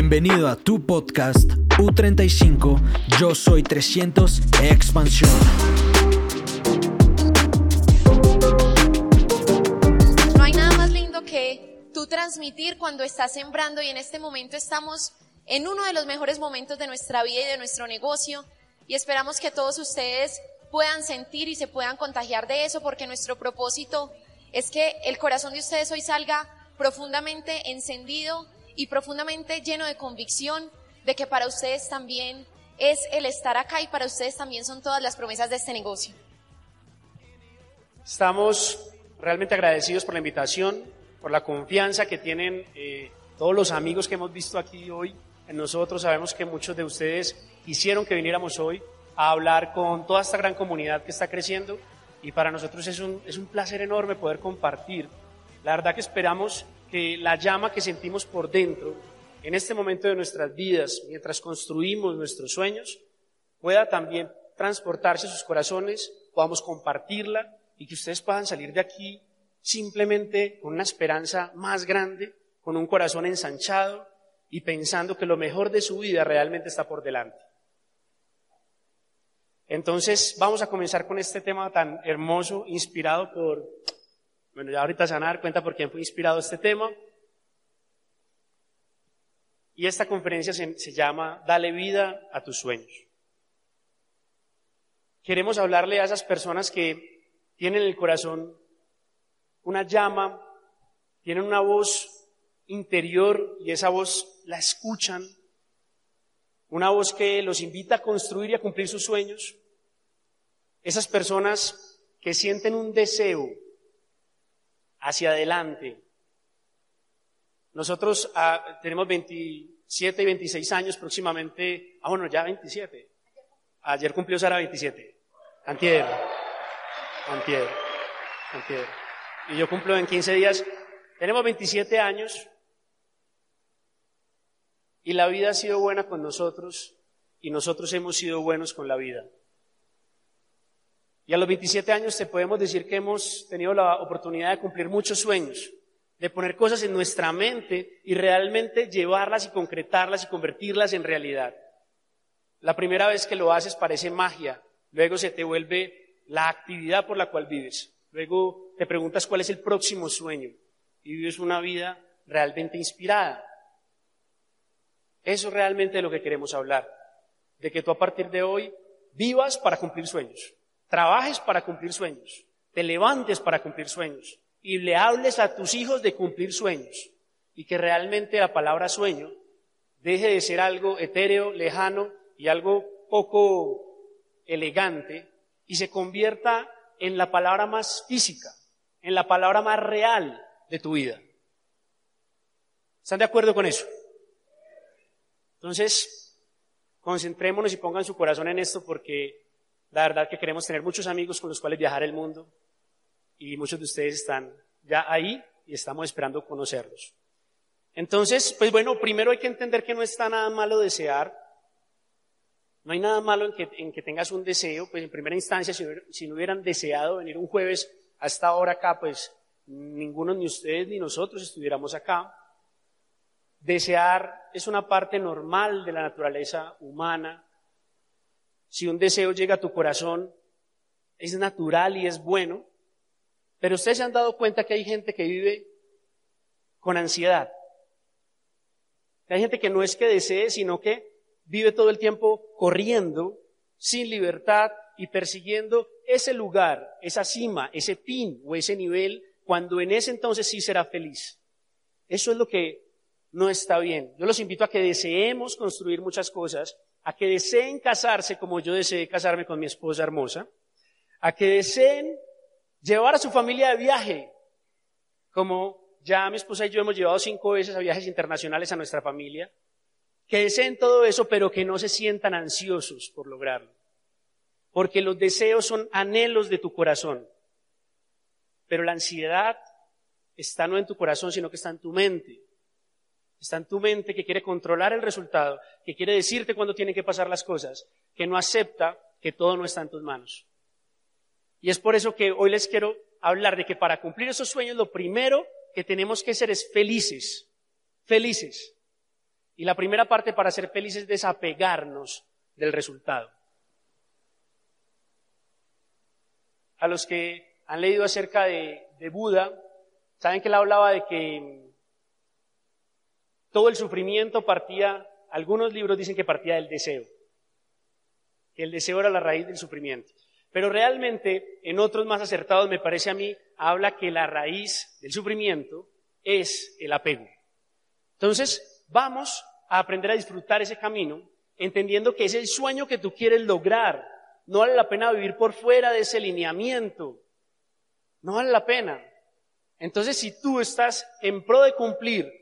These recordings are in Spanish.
Bienvenido a tu podcast U35, yo soy 300 Expansión. No hay nada más lindo que tú transmitir cuando estás sembrando y en este momento estamos en uno de los mejores momentos de nuestra vida y de nuestro negocio y esperamos que todos ustedes puedan sentir y se puedan contagiar de eso porque nuestro propósito es que el corazón de ustedes hoy salga profundamente encendido y profundamente lleno de convicción de que para ustedes también es el estar acá y para ustedes también son todas las promesas de este negocio. Estamos realmente agradecidos por la invitación, por la confianza que tienen eh, todos los amigos que hemos visto aquí hoy en nosotros. Sabemos que muchos de ustedes quisieron que viniéramos hoy a hablar con toda esta gran comunidad que está creciendo y para nosotros es un, es un placer enorme poder compartir. La verdad que esperamos que la llama que sentimos por dentro en este momento de nuestras vidas, mientras construimos nuestros sueños, pueda también transportarse a sus corazones, podamos compartirla y que ustedes puedan salir de aquí simplemente con una esperanza más grande, con un corazón ensanchado y pensando que lo mejor de su vida realmente está por delante. Entonces vamos a comenzar con este tema tan hermoso, inspirado por, bueno, ya ahorita van a dar cuenta por quién fue inspirado este tema. Y esta conferencia se, se llama Dale vida a tus sueños. Queremos hablarle a esas personas que tienen en el corazón una llama, tienen una voz interior y esa voz la escuchan, una voz que los invita a construir y a cumplir sus sueños. Esas personas que sienten un deseo hacia adelante. Nosotros ah, tenemos 27 y 26 años próximamente, ah bueno, ya 27. Ayer cumplió Sara 27. Antier. Antier. Antier. Y yo cumplo en 15 días. Tenemos 27 años y la vida ha sido buena con nosotros y nosotros hemos sido buenos con la vida. Y a los 27 años te podemos decir que hemos tenido la oportunidad de cumplir muchos sueños, de poner cosas en nuestra mente y realmente llevarlas y concretarlas y convertirlas en realidad. La primera vez que lo haces parece magia, luego se te vuelve la actividad por la cual vives, luego te preguntas cuál es el próximo sueño y vives una vida realmente inspirada. Eso es realmente de lo que queremos hablar, de que tú a partir de hoy vivas para cumplir sueños trabajes para cumplir sueños, te levantes para cumplir sueños y le hables a tus hijos de cumplir sueños y que realmente la palabra sueño deje de ser algo etéreo, lejano y algo poco elegante y se convierta en la palabra más física, en la palabra más real de tu vida. ¿Están de acuerdo con eso? Entonces, concentrémonos y pongan su corazón en esto porque la verdad que queremos tener muchos amigos con los cuales viajar el mundo y muchos de ustedes están ya ahí y estamos esperando conocerlos. Entonces, pues bueno, primero hay que entender que no está nada malo desear. No hay nada malo en que, en que tengas un deseo, pues en primera instancia, si, si no hubieran deseado venir un jueves a esta hora acá, pues ninguno ni ustedes ni nosotros estuviéramos acá. Desear es una parte normal de la naturaleza humana, si un deseo llega a tu corazón, es natural y es bueno, pero ustedes se han dado cuenta que hay gente que vive con ansiedad. Hay gente que no es que desee, sino que vive todo el tiempo corriendo, sin libertad y persiguiendo ese lugar, esa cima, ese pin o ese nivel, cuando en ese entonces sí será feliz. Eso es lo que no está bien. Yo los invito a que deseemos construir muchas cosas, a que deseen casarse como yo deseé casarme con mi esposa hermosa, a que deseen llevar a su familia de viaje, como ya mi esposa y yo hemos llevado cinco veces a viajes internacionales a nuestra familia, que deseen todo eso, pero que no se sientan ansiosos por lograrlo. Porque los deseos son anhelos de tu corazón. Pero la ansiedad está no en tu corazón, sino que está en tu mente. Está en tu mente que quiere controlar el resultado, que quiere decirte cuándo tienen que pasar las cosas, que no acepta que todo no está en tus manos. Y es por eso que hoy les quiero hablar de que para cumplir esos sueños lo primero que tenemos que ser es felices, felices. Y la primera parte para ser feliz es desapegarnos del resultado. A los que han leído acerca de, de Buda, saben que él hablaba de que todo el sufrimiento partía, algunos libros dicen que partía del deseo, que el deseo era la raíz del sufrimiento. Pero realmente, en otros más acertados, me parece a mí, habla que la raíz del sufrimiento es el apego. Entonces, vamos a aprender a disfrutar ese camino, entendiendo que es el sueño que tú quieres lograr. No vale la pena vivir por fuera de ese lineamiento. No vale la pena. Entonces, si tú estás en pro de cumplir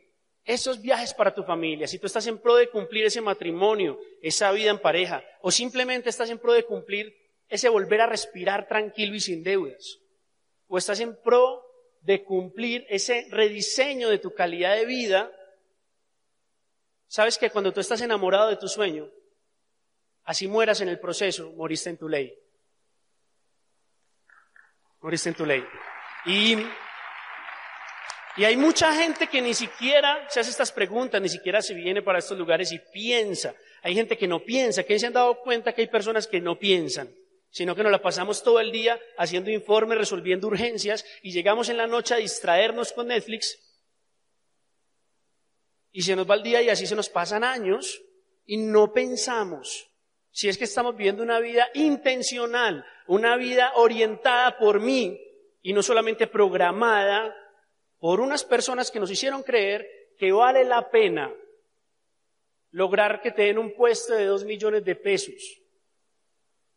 esos viajes para tu familia, si tú estás en pro de cumplir ese matrimonio, esa vida en pareja, o simplemente estás en pro de cumplir ese volver a respirar tranquilo y sin deudas, o estás en pro de cumplir ese rediseño de tu calidad de vida, sabes que cuando tú estás enamorado de tu sueño, así mueras en el proceso, moriste en tu ley. Moriste en tu ley. Y y hay mucha gente que ni siquiera se hace estas preguntas, ni siquiera se viene para estos lugares y piensa. Hay gente que no piensa, que se han dado cuenta que hay personas que no piensan, sino que nos la pasamos todo el día haciendo informes, resolviendo urgencias y llegamos en la noche a distraernos con Netflix y se nos va el día y así se nos pasan años y no pensamos si es que estamos viviendo una vida intencional, una vida orientada por mí y no solamente programada por unas personas que nos hicieron creer que vale la pena lograr que te den un puesto de dos millones de pesos.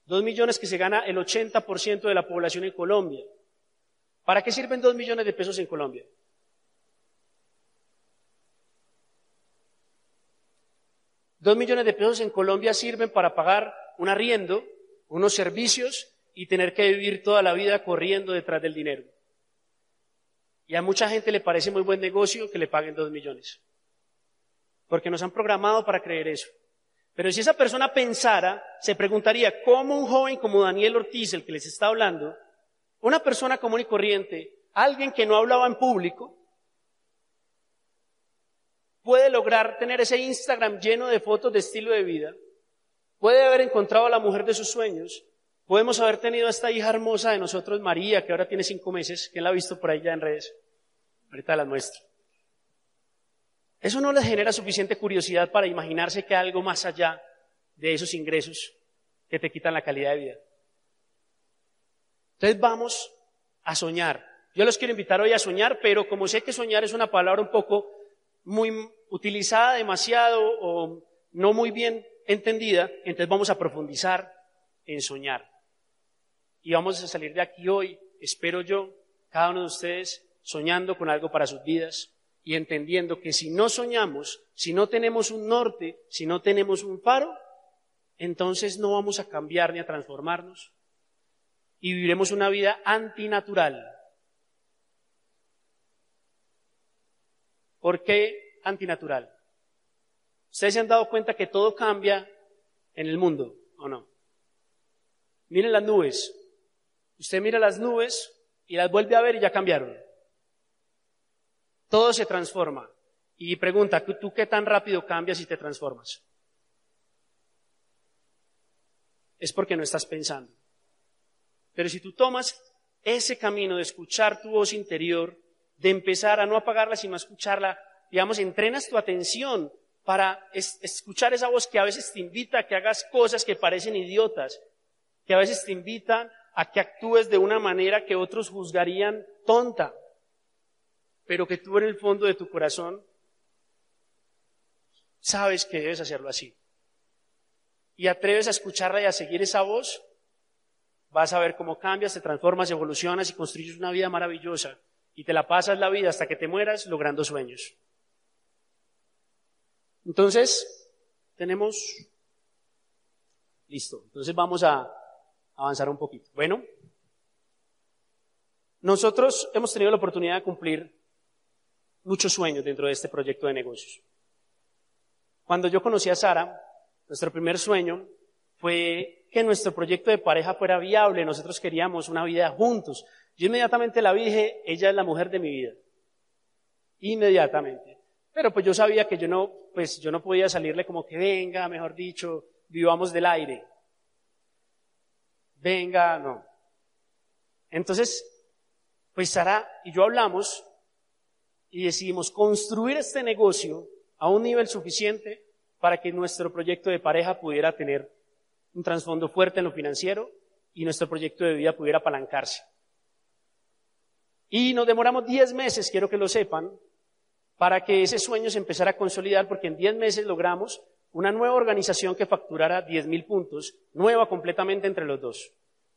Dos millones que se gana el 80% de la población en Colombia. ¿Para qué sirven dos millones de pesos en Colombia? Dos millones de pesos en Colombia sirven para pagar un arriendo, unos servicios y tener que vivir toda la vida corriendo detrás del dinero. Y a mucha gente le parece muy buen negocio que le paguen dos millones. Porque nos han programado para creer eso. Pero si esa persona pensara, se preguntaría, ¿cómo un joven como Daniel Ortiz, el que les está hablando, una persona común y corriente, alguien que no hablaba en público, puede lograr tener ese Instagram lleno de fotos de estilo de vida, puede haber encontrado a la mujer de sus sueños, podemos haber tenido a esta hija hermosa de nosotros, María, que ahora tiene cinco meses, que la ha visto por ahí ya en redes. Ahorita la muestro. Eso no les genera suficiente curiosidad para imaginarse que hay algo más allá de esos ingresos que te quitan la calidad de vida. Entonces vamos a soñar. Yo los quiero invitar hoy a soñar, pero como sé que soñar es una palabra un poco muy utilizada demasiado o no muy bien entendida, entonces vamos a profundizar en soñar. Y vamos a salir de aquí hoy, espero yo, cada uno de ustedes soñando con algo para sus vidas y entendiendo que si no soñamos, si no tenemos un norte, si no tenemos un faro, entonces no vamos a cambiar ni a transformarnos y viviremos una vida antinatural. ¿Por qué antinatural? ¿Ustedes se han dado cuenta que todo cambia en el mundo o no? Miren las nubes. Usted mira las nubes y las vuelve a ver y ya cambiaron. Todo se transforma. Y pregunta, ¿tú qué tan rápido cambias y te transformas? Es porque no estás pensando. Pero si tú tomas ese camino de escuchar tu voz interior, de empezar a no apagarla, sino a escucharla, digamos, entrenas tu atención para escuchar esa voz que a veces te invita a que hagas cosas que parecen idiotas, que a veces te invitan a que actúes de una manera que otros juzgarían tonta pero que tú en el fondo de tu corazón sabes que debes hacerlo así. Y atreves a escucharla y a seguir esa voz, vas a ver cómo cambias, te transformas, evolucionas y construyes una vida maravillosa. Y te la pasas la vida hasta que te mueras logrando sueños. Entonces, tenemos... Listo. Entonces vamos a avanzar un poquito. Bueno, nosotros hemos tenido la oportunidad de cumplir muchos sueños dentro de este proyecto de negocios. Cuando yo conocí a Sara, nuestro primer sueño fue que nuestro proyecto de pareja fuera viable. Nosotros queríamos una vida juntos. Yo inmediatamente la dije, ella es la mujer de mi vida. Inmediatamente. Pero pues yo sabía que yo no, pues yo no podía salirle como que venga, mejor dicho, vivamos del aire. Venga, no. Entonces, pues Sara y yo hablamos y decidimos construir este negocio a un nivel suficiente para que nuestro proyecto de pareja pudiera tener un trasfondo fuerte en lo financiero y nuestro proyecto de vida pudiera apalancarse. Y nos demoramos 10 meses, quiero que lo sepan, para que ese sueño se empezara a consolidar, porque en 10 meses logramos una nueva organización que facturara 10.000 puntos, nueva completamente entre los dos.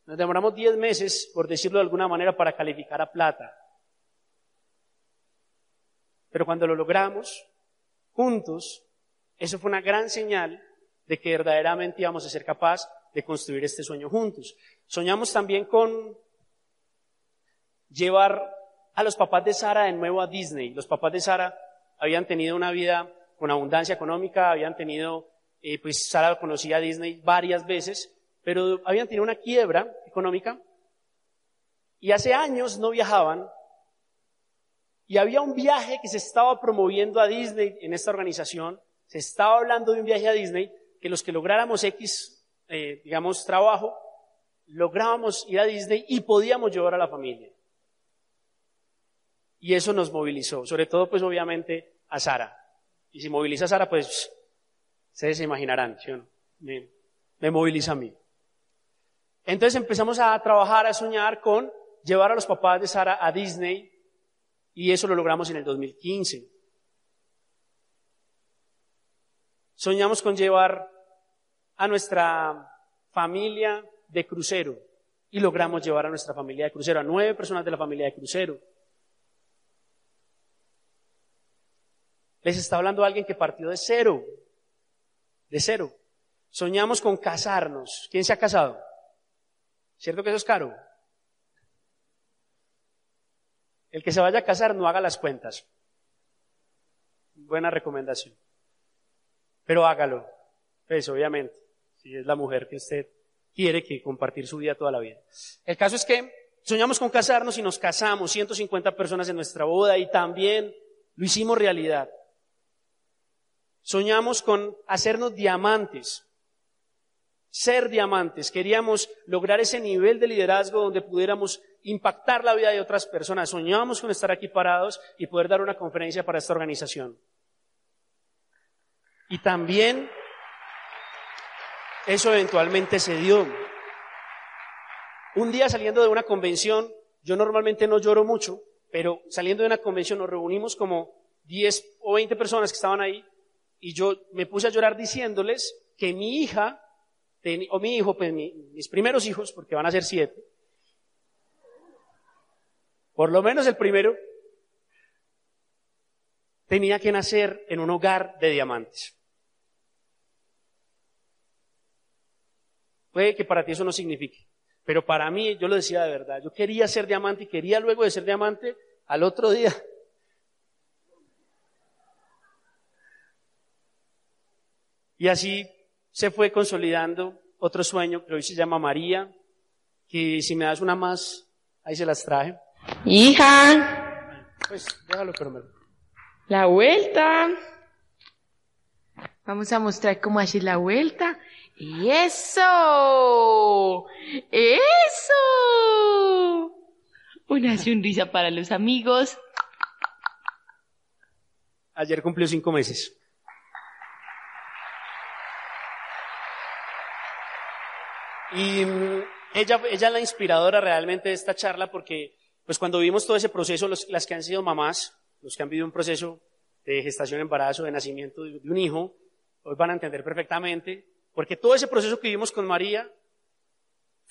Nos demoramos 10 meses, por decirlo de alguna manera, para calificar a plata. Pero cuando lo logramos, juntos, eso fue una gran señal de que verdaderamente íbamos a ser capaces de construir este sueño juntos. Soñamos también con llevar a los papás de Sara de nuevo a Disney. Los papás de Sara habían tenido una vida con abundancia económica, habían tenido, eh, pues Sara conocía a Disney varias veces, pero habían tenido una quiebra económica y hace años no viajaban y había un viaje que se estaba promoviendo a Disney en esta organización, se estaba hablando de un viaje a Disney, que los que lográramos X, eh, digamos, trabajo, lográbamos ir a Disney y podíamos llevar a la familia. Y eso nos movilizó, sobre todo pues obviamente a Sara. Y si moviliza a Sara, pues ustedes se imaginarán, ¿sí me, me moviliza a mí. Entonces empezamos a trabajar, a soñar con llevar a los papás de Sara a Disney y eso lo logramos en el 2015. Soñamos con llevar a nuestra familia de crucero y logramos llevar a nuestra familia de crucero, a nueve personas de la familia de crucero. Les está hablando alguien que partió de cero, de cero. Soñamos con casarnos. ¿Quién se ha casado? ¿Cierto que eso es caro? El que se vaya a casar no haga las cuentas. Buena recomendación. Pero hágalo. Pues obviamente, si es la mujer que usted quiere que compartir su vida toda la vida. El caso es que soñamos con casarnos y nos casamos, 150 personas en nuestra boda y también lo hicimos realidad. Soñamos con hacernos diamantes, ser diamantes. Queríamos lograr ese nivel de liderazgo donde pudiéramos impactar la vida de otras personas. Soñamos con estar aquí parados y poder dar una conferencia para esta organización. Y también eso eventualmente se dio. Un día saliendo de una convención, yo normalmente no lloro mucho, pero saliendo de una convención nos reunimos como 10 o 20 personas que estaban ahí y yo me puse a llorar diciéndoles que mi hija, o mi hijo, pues mis primeros hijos, porque van a ser siete, por lo menos el primero, tenía que nacer en un hogar de diamantes. Puede que para ti eso no signifique, pero para mí, yo lo decía de verdad, yo quería ser diamante y quería luego de ser diamante al otro día Y así se fue consolidando otro sueño que hoy se llama María, que si me das una más, ahí se las traje. Hija. Pues déjalo, pero me... La vuelta. Vamos a mostrar cómo hacer la vuelta. ¡Eso! ¡Eso! Una sonrisa para los amigos. Ayer cumplió cinco meses. Y mm, ella, es la inspiradora realmente de esta charla porque, pues cuando vimos todo ese proceso, las que han sido mamás, los que han vivido un proceso de gestación, embarazo, de nacimiento de, de un hijo, hoy van a entender perfectamente, porque todo ese proceso que vivimos con María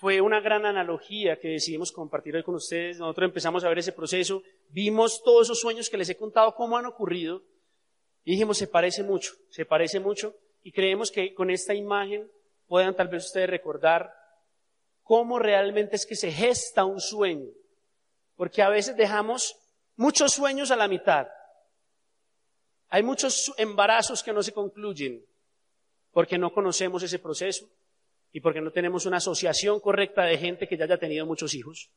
fue una gran analogía que decidimos compartir hoy con ustedes. Nosotros empezamos a ver ese proceso, vimos todos esos sueños que les he contado cómo han ocurrido y dijimos, se parece mucho, se parece mucho y creemos que con esta imagen puedan tal vez ustedes recordar cómo realmente es que se gesta un sueño. Porque a veces dejamos muchos sueños a la mitad. Hay muchos embarazos que no se concluyen porque no conocemos ese proceso y porque no tenemos una asociación correcta de gente que ya haya tenido muchos hijos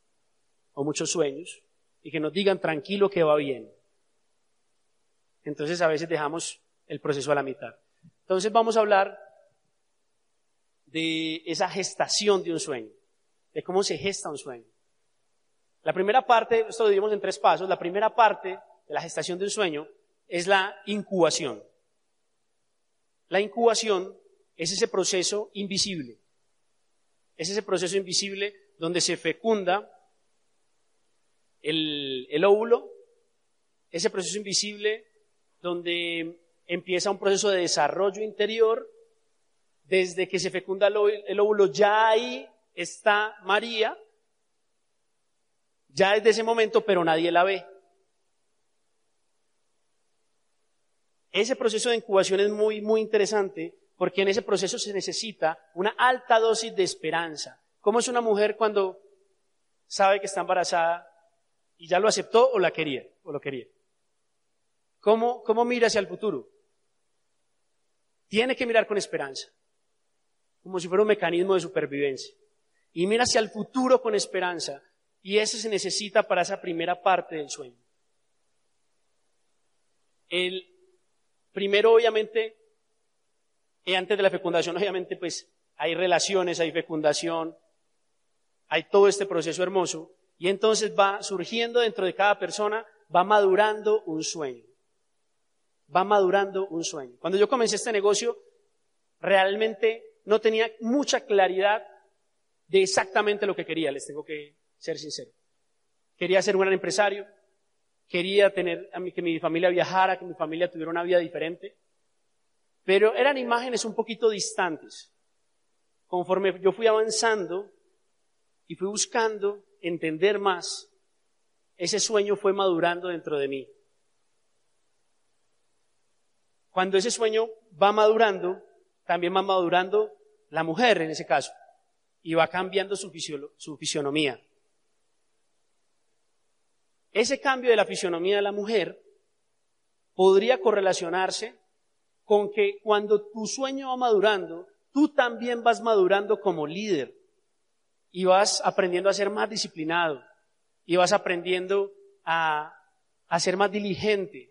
o muchos sueños y que nos digan tranquilo que va bien. Entonces a veces dejamos el proceso a la mitad. Entonces vamos a hablar de esa gestación de un sueño, de cómo se gesta un sueño. La primera parte, esto lo dividimos en tres pasos, la primera parte de la gestación de un sueño es la incubación. La incubación es ese proceso invisible. Es ese proceso invisible donde se fecunda el óvulo, ese proceso invisible donde empieza un proceso de desarrollo interior. Desde que se fecunda el óvulo, ya ahí está María, ya desde ese momento, pero nadie la ve. Ese proceso de incubación es muy, muy interesante porque en ese proceso se necesita una alta dosis de esperanza. ¿Cómo es una mujer cuando sabe que está embarazada y ya lo aceptó o la quería o lo quería? ¿Cómo, cómo mira hacia el futuro? Tiene que mirar con esperanza, como si fuera un mecanismo de supervivencia. Y mira hacia el futuro con esperanza. Y eso se necesita para esa primera parte del sueño. El, Primero, obviamente, antes de la fecundación, obviamente, pues hay relaciones, hay fecundación, hay todo este proceso hermoso, y entonces va surgiendo dentro de cada persona, va madurando un sueño. Va madurando un sueño. Cuando yo comencé este negocio, realmente no tenía mucha claridad de exactamente lo que quería, les tengo que ser sincero. Quería ser un gran empresario, quería tener que mi familia viajara, que mi familia tuviera una vida diferente, pero eran imágenes un poquito distantes. Conforme yo fui avanzando y fui buscando entender más, ese sueño fue madurando dentro de mí. Cuando ese sueño va madurando, también va madurando la mujer en ese caso, y va cambiando su, fisionomía. Ese cambio de la fisionomía de la mujer podría correlacionarse con que cuando tu sueño va madurando, tú también vas madurando como líder y vas aprendiendo a ser más disciplinado y vas aprendiendo a, a ser más diligente.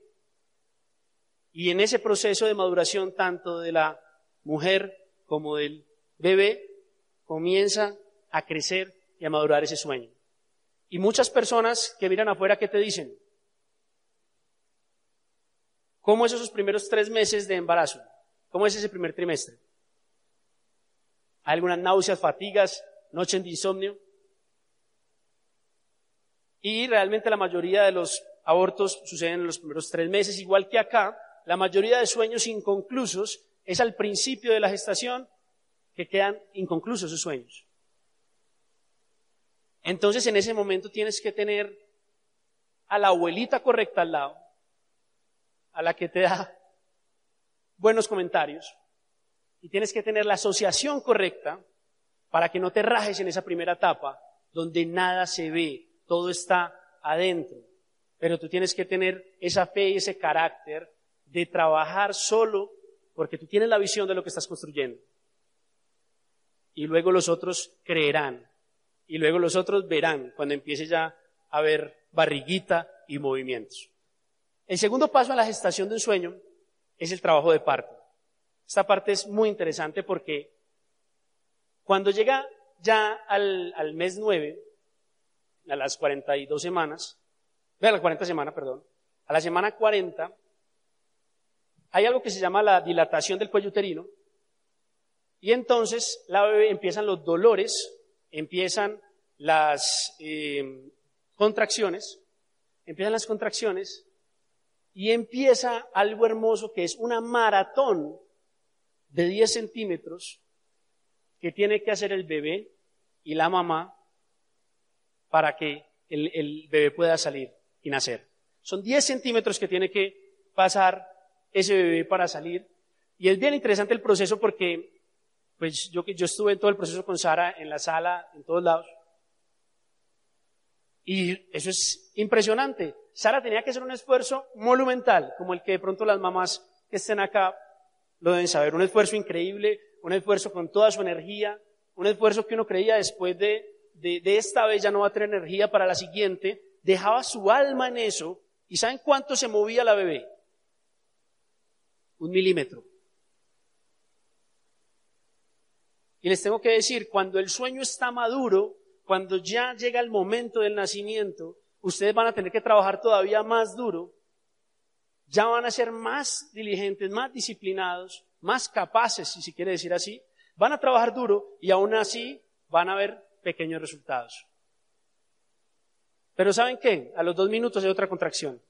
Y en ese proceso de maduración, tanto de la mujer como del bebé, comienza a crecer y a madurar ese sueño. Y muchas personas que miran afuera, ¿qué te dicen? ¿Cómo es esos primeros tres meses de embarazo? ¿Cómo es ese primer trimestre? ¿Hay algunas náuseas, fatigas, noches de insomnio? Y realmente la mayoría de los abortos suceden en los primeros tres meses, igual que acá, la mayoría de sueños inconclusos es al principio de la gestación que quedan inconclusos esos sueños. Entonces en ese momento tienes que tener a la abuelita correcta al lado, a la que te da buenos comentarios, y tienes que tener la asociación correcta para que no te rajes en esa primera etapa donde nada se ve, todo está adentro. Pero tú tienes que tener esa fe y ese carácter de trabajar solo porque tú tienes la visión de lo que estás construyendo. Y luego los otros creerán y luego los otros verán cuando empiece ya a ver barriguita y movimientos. El segundo paso a la gestación de un sueño es el trabajo de parto. Esta parte es muy interesante porque cuando llega ya al, al mes 9, a las 42 semanas, a las 40 semanas, perdón, a la semana 40, hay algo que se llama la dilatación del cuello uterino, y entonces la bebé empiezan los dolores empiezan las eh, contracciones, empiezan las contracciones y empieza algo hermoso que es una maratón de 10 centímetros que tiene que hacer el bebé y la mamá para que el, el bebé pueda salir y nacer. Son 10 centímetros que tiene que pasar ese bebé para salir. Y es bien interesante el proceso porque pues yo, yo estuve en todo el proceso con Sara, en la sala, en todos lados. Y eso es impresionante. Sara tenía que hacer un esfuerzo monumental, como el que de pronto las mamás que estén acá lo deben saber. Un esfuerzo increíble, un esfuerzo con toda su energía, un esfuerzo que uno creía después de, de, de esta vez ya no va a tener energía para la siguiente. Dejaba su alma en eso. ¿Y saben cuánto se movía la bebé? Un milímetro. Y les tengo que decir, cuando el sueño está maduro, cuando ya llega el momento del nacimiento, ustedes van a tener que trabajar todavía más duro, ya van a ser más diligentes, más disciplinados, más capaces, si se quiere decir así, van a trabajar duro y aún así van a ver pequeños resultados. Pero ¿saben qué? A los dos minutos hay otra contracción.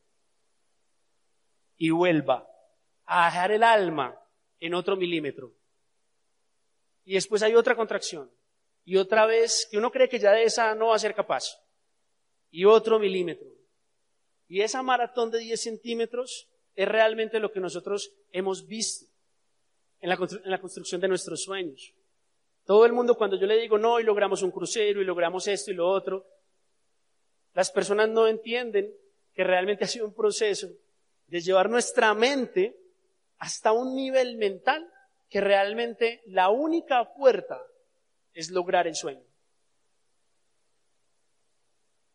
Y vuelva a dejar el alma en otro milímetro. Y después hay otra contracción. Y otra vez, que uno cree que ya de esa no va a ser capaz. Y otro milímetro. Y esa maratón de 10 centímetros es realmente lo que nosotros hemos visto en la, en la construcción de nuestros sueños. Todo el mundo cuando yo le digo, no, y logramos un crucero, y logramos esto y lo otro, las personas no entienden que realmente ha sido un proceso de llevar nuestra mente hasta un nivel mental que realmente la única puerta es lograr el sueño.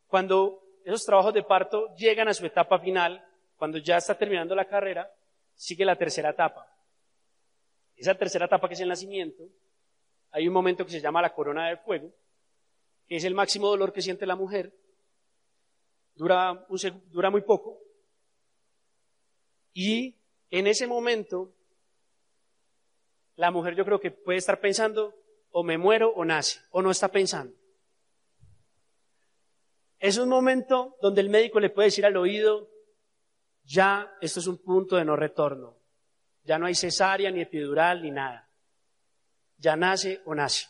Cuando esos trabajos de parto llegan a su etapa final, cuando ya está terminando la carrera, sigue la tercera etapa. Esa tercera etapa que es el nacimiento, hay un momento que se llama la corona de fuego, que es el máximo dolor que siente la mujer, dura, dura muy poco, y en ese momento la mujer yo creo que puede estar pensando, o me muero o nace, o no está pensando. Es un momento donde el médico le puede decir al oído, ya esto es un punto de no retorno, ya no hay cesárea, ni epidural, ni nada. Ya nace o nace.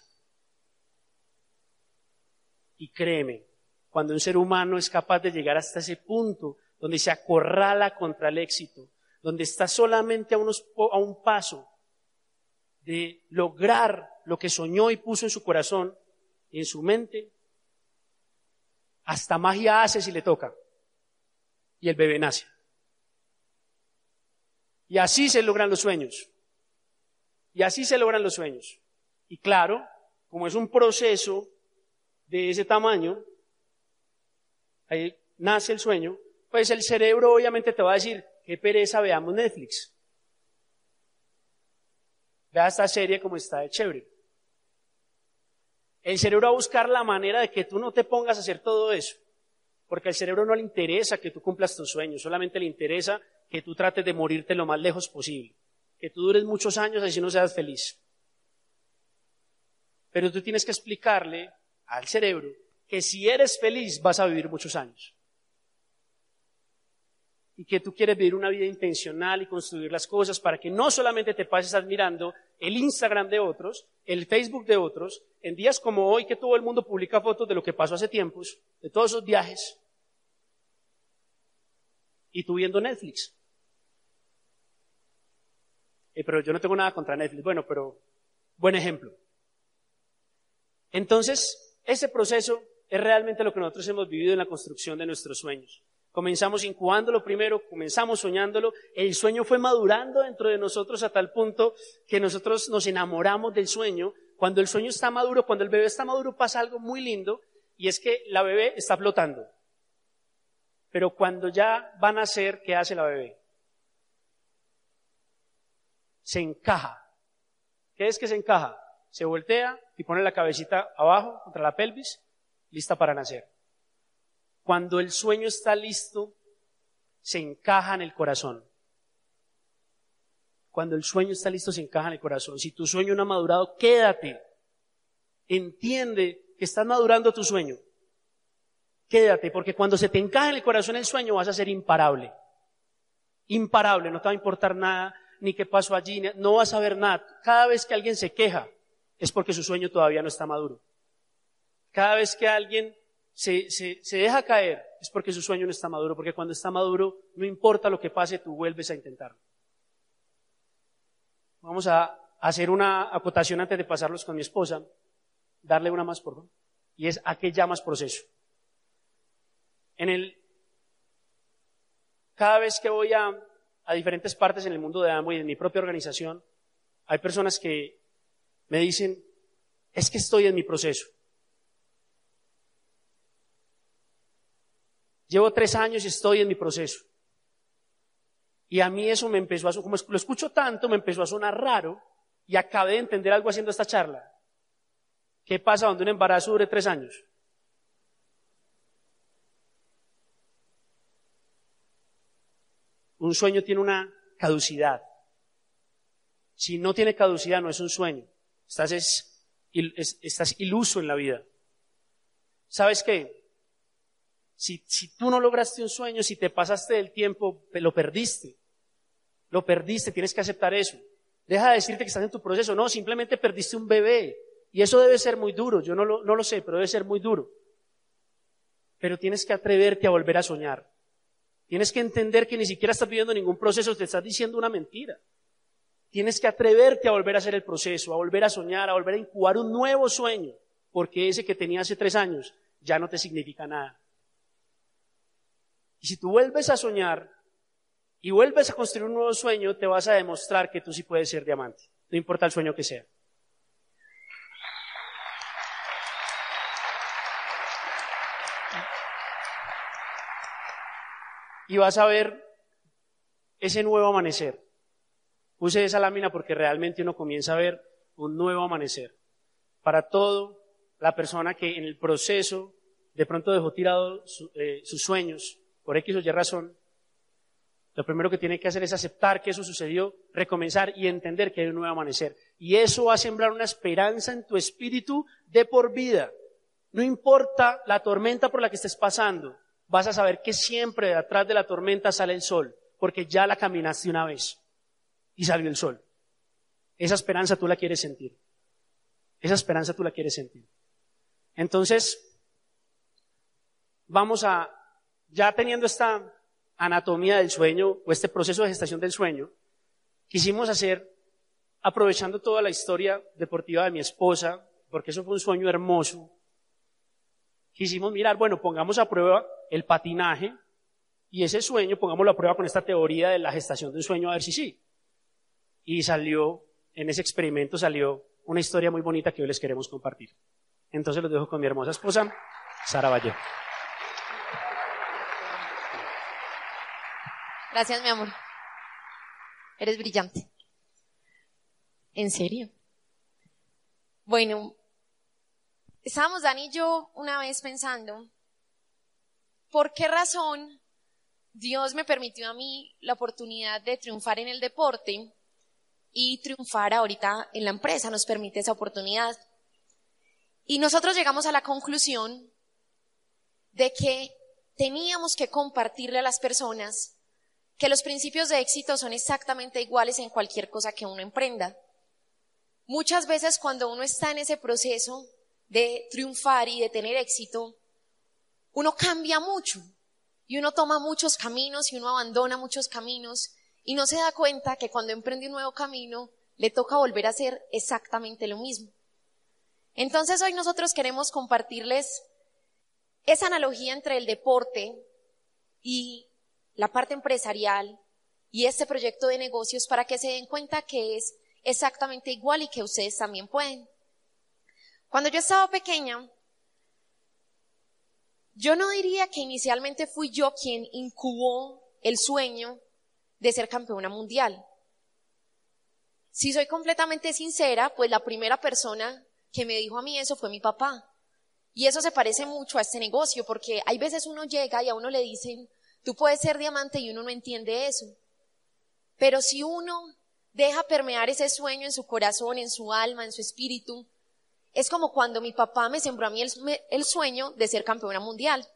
Y créeme, cuando un ser humano es capaz de llegar hasta ese punto donde se acorrala contra el éxito, donde está solamente a, un paso de lograr lo que soñó y puso en su corazón y en su mente, hasta magia hace si le toca. Y el bebé nace. Y así se logran los sueños. Y así se logran los sueños. Y claro, como es un proceso de ese tamaño, ahí nace el sueño, pues el cerebro obviamente te va a decir, qué pereza, veamos Netflix. Vea esta serie como está de chévere. El cerebro va a buscar la manera de que tú no te pongas a hacer todo eso. Porque al cerebro no le interesa que tú cumplas tus sueños, solamente le interesa que tú trates de morirte lo más lejos posible. Que tú dures muchos años así no seas feliz. Pero tú tienes que explicarle al cerebro que si eres feliz vas a vivir muchos años y que tú quieres vivir una vida intencional y construir las cosas para que no solamente te pases admirando el Instagram de otros, el Facebook de otros, en días como hoy que todo el mundo publica fotos de lo que pasó hace tiempos, de todos esos viajes, y tú viendo Netflix. Eh, pero yo no tengo nada contra Netflix. Bueno, pero buen ejemplo. Entonces, ese proceso es realmente lo que nosotros hemos vivido en la construcción de nuestros sueños. Comenzamos incubándolo primero, comenzamos soñándolo, el sueño fue madurando dentro de nosotros a tal punto que nosotros nos enamoramos del sueño. Cuando el sueño está maduro, cuando el bebé está maduro pasa algo muy lindo y es que la bebé está flotando. Pero cuando ya van a nacer, ¿qué hace la bebé? Se encaja. ¿Qué es que se encaja? Se voltea y pone la cabecita abajo contra la pelvis, lista para nacer. Cuando el sueño está listo, se encaja en el corazón. Cuando el sueño está listo, se encaja en el corazón. Si tu sueño no ha madurado, quédate. Entiende que estás madurando tu sueño. Quédate, porque cuando se te encaja en el corazón el sueño, vas a ser imparable. Imparable, no te va a importar nada, ni qué pasó allí, no vas a ver nada. Cada vez que alguien se queja, es porque su sueño todavía no está maduro. Cada vez que alguien se, se, deja caer, es porque su sueño no está maduro, porque cuando está maduro, no importa lo que pase, tú vuelves a intentarlo. Vamos a hacer una acotación antes de pasarlos con mi esposa, darle una más, por favor, y es a qué llamas proceso. En el, cada vez que voy a, a diferentes partes en el mundo de Amway, en mi propia organización, hay personas que me dicen, es que estoy en mi proceso. Llevo tres años y estoy en mi proceso. Y a mí eso me empezó a, como lo escucho tanto, me empezó a sonar raro y acabé de entender algo haciendo esta charla. ¿Qué pasa cuando un embarazo dure tres años? Un sueño tiene una caducidad. Si no tiene caducidad, no es un sueño. Estás, estás iluso en la vida. ¿Sabes qué? Si, tú no lograste un sueño, si te pasaste del tiempo, lo perdiste. Lo perdiste, tienes que aceptar eso. Deja de decirte que estás en tu proceso. No, simplemente perdiste un bebé. Y eso debe ser muy duro. Yo no lo, no lo sé, pero debe ser muy duro. Pero tienes que atreverte a volver a soñar. Tienes que entender que ni siquiera estás viviendo ningún proceso, te estás diciendo una mentira. Tienes que atreverte a volver a hacer el proceso, a volver a soñar, a volver a incubar un nuevo sueño, porque ese que tenía hace tres años ya no te significa nada. Y si tú vuelves a soñar y vuelves a construir un nuevo sueño, te vas a demostrar que tú sí puedes ser diamante, no importa el sueño que sea. Y vas a ver ese nuevo amanecer. Puse esa lámina porque realmente uno comienza a ver un nuevo amanecer. Para todo la persona que en el proceso de pronto dejó tirado eh, sus sueños, por X o Y razón, lo primero que tiene que hacer es aceptar que eso sucedió, recomenzar y entender que hay un nuevo amanecer. Y eso va a sembrar una esperanza en tu espíritu de por vida. No importa la tormenta por la que estés pasando, vas a saber que siempre detrás de la tormenta sale el sol, porque ya la caminaste una vez y salió el sol. Esa esperanza tú la quieres sentir. Esa esperanza tú la quieres sentir. Entonces, vamos a ya teniendo esta anatomía del sueño o este proceso de gestación del sueño, quisimos hacer, aprovechando toda la historia deportiva de mi esposa, porque eso fue un sueño hermoso, quisimos mirar, bueno, pongamos a prueba el patinaje y ese sueño, pongámoslo a prueba con esta teoría de la gestación de un sueño, a ver si sí. Y salió, en ese experimento salió una historia muy bonita que hoy les queremos compartir. Entonces los dejo con mi hermosa esposa, Sara Valle. Gracias, mi amor. Eres brillante. ¿En serio? Bueno, estábamos Dani y yo una vez pensando, ¿por qué razón Dios me permitió a mí la oportunidad de triunfar en el deporte y triunfar ahorita en la empresa? Nos permite esa oportunidad. Y nosotros llegamos a la conclusión de que teníamos que compartirle a las personas que los principios de éxito son exactamente iguales en cualquier cosa que uno emprenda. Muchas veces cuando uno está en ese proceso de triunfar y de tener éxito, uno cambia mucho y uno toma muchos caminos y uno abandona muchos caminos y no se da cuenta que cuando emprende un nuevo camino le toca volver a hacer exactamente lo mismo. Entonces hoy nosotros queremos compartirles esa analogía entre el deporte y la parte empresarial y este proyecto de negocios para que se den cuenta que es exactamente igual y que ustedes también pueden. Cuando yo estaba pequeña, yo no diría que inicialmente fui yo quien incubó el sueño de ser campeona mundial. Si soy completamente sincera, pues la primera persona que me dijo a mí eso fue mi papá. Y eso se parece mucho a este negocio, porque hay veces uno llega y a uno le dicen, Tú puedes ser diamante y uno no entiende eso. Pero si uno deja permear ese sueño en su corazón, en su alma, en su espíritu, es como cuando mi papá me sembró a mí el, sueño de ser campeona mundial.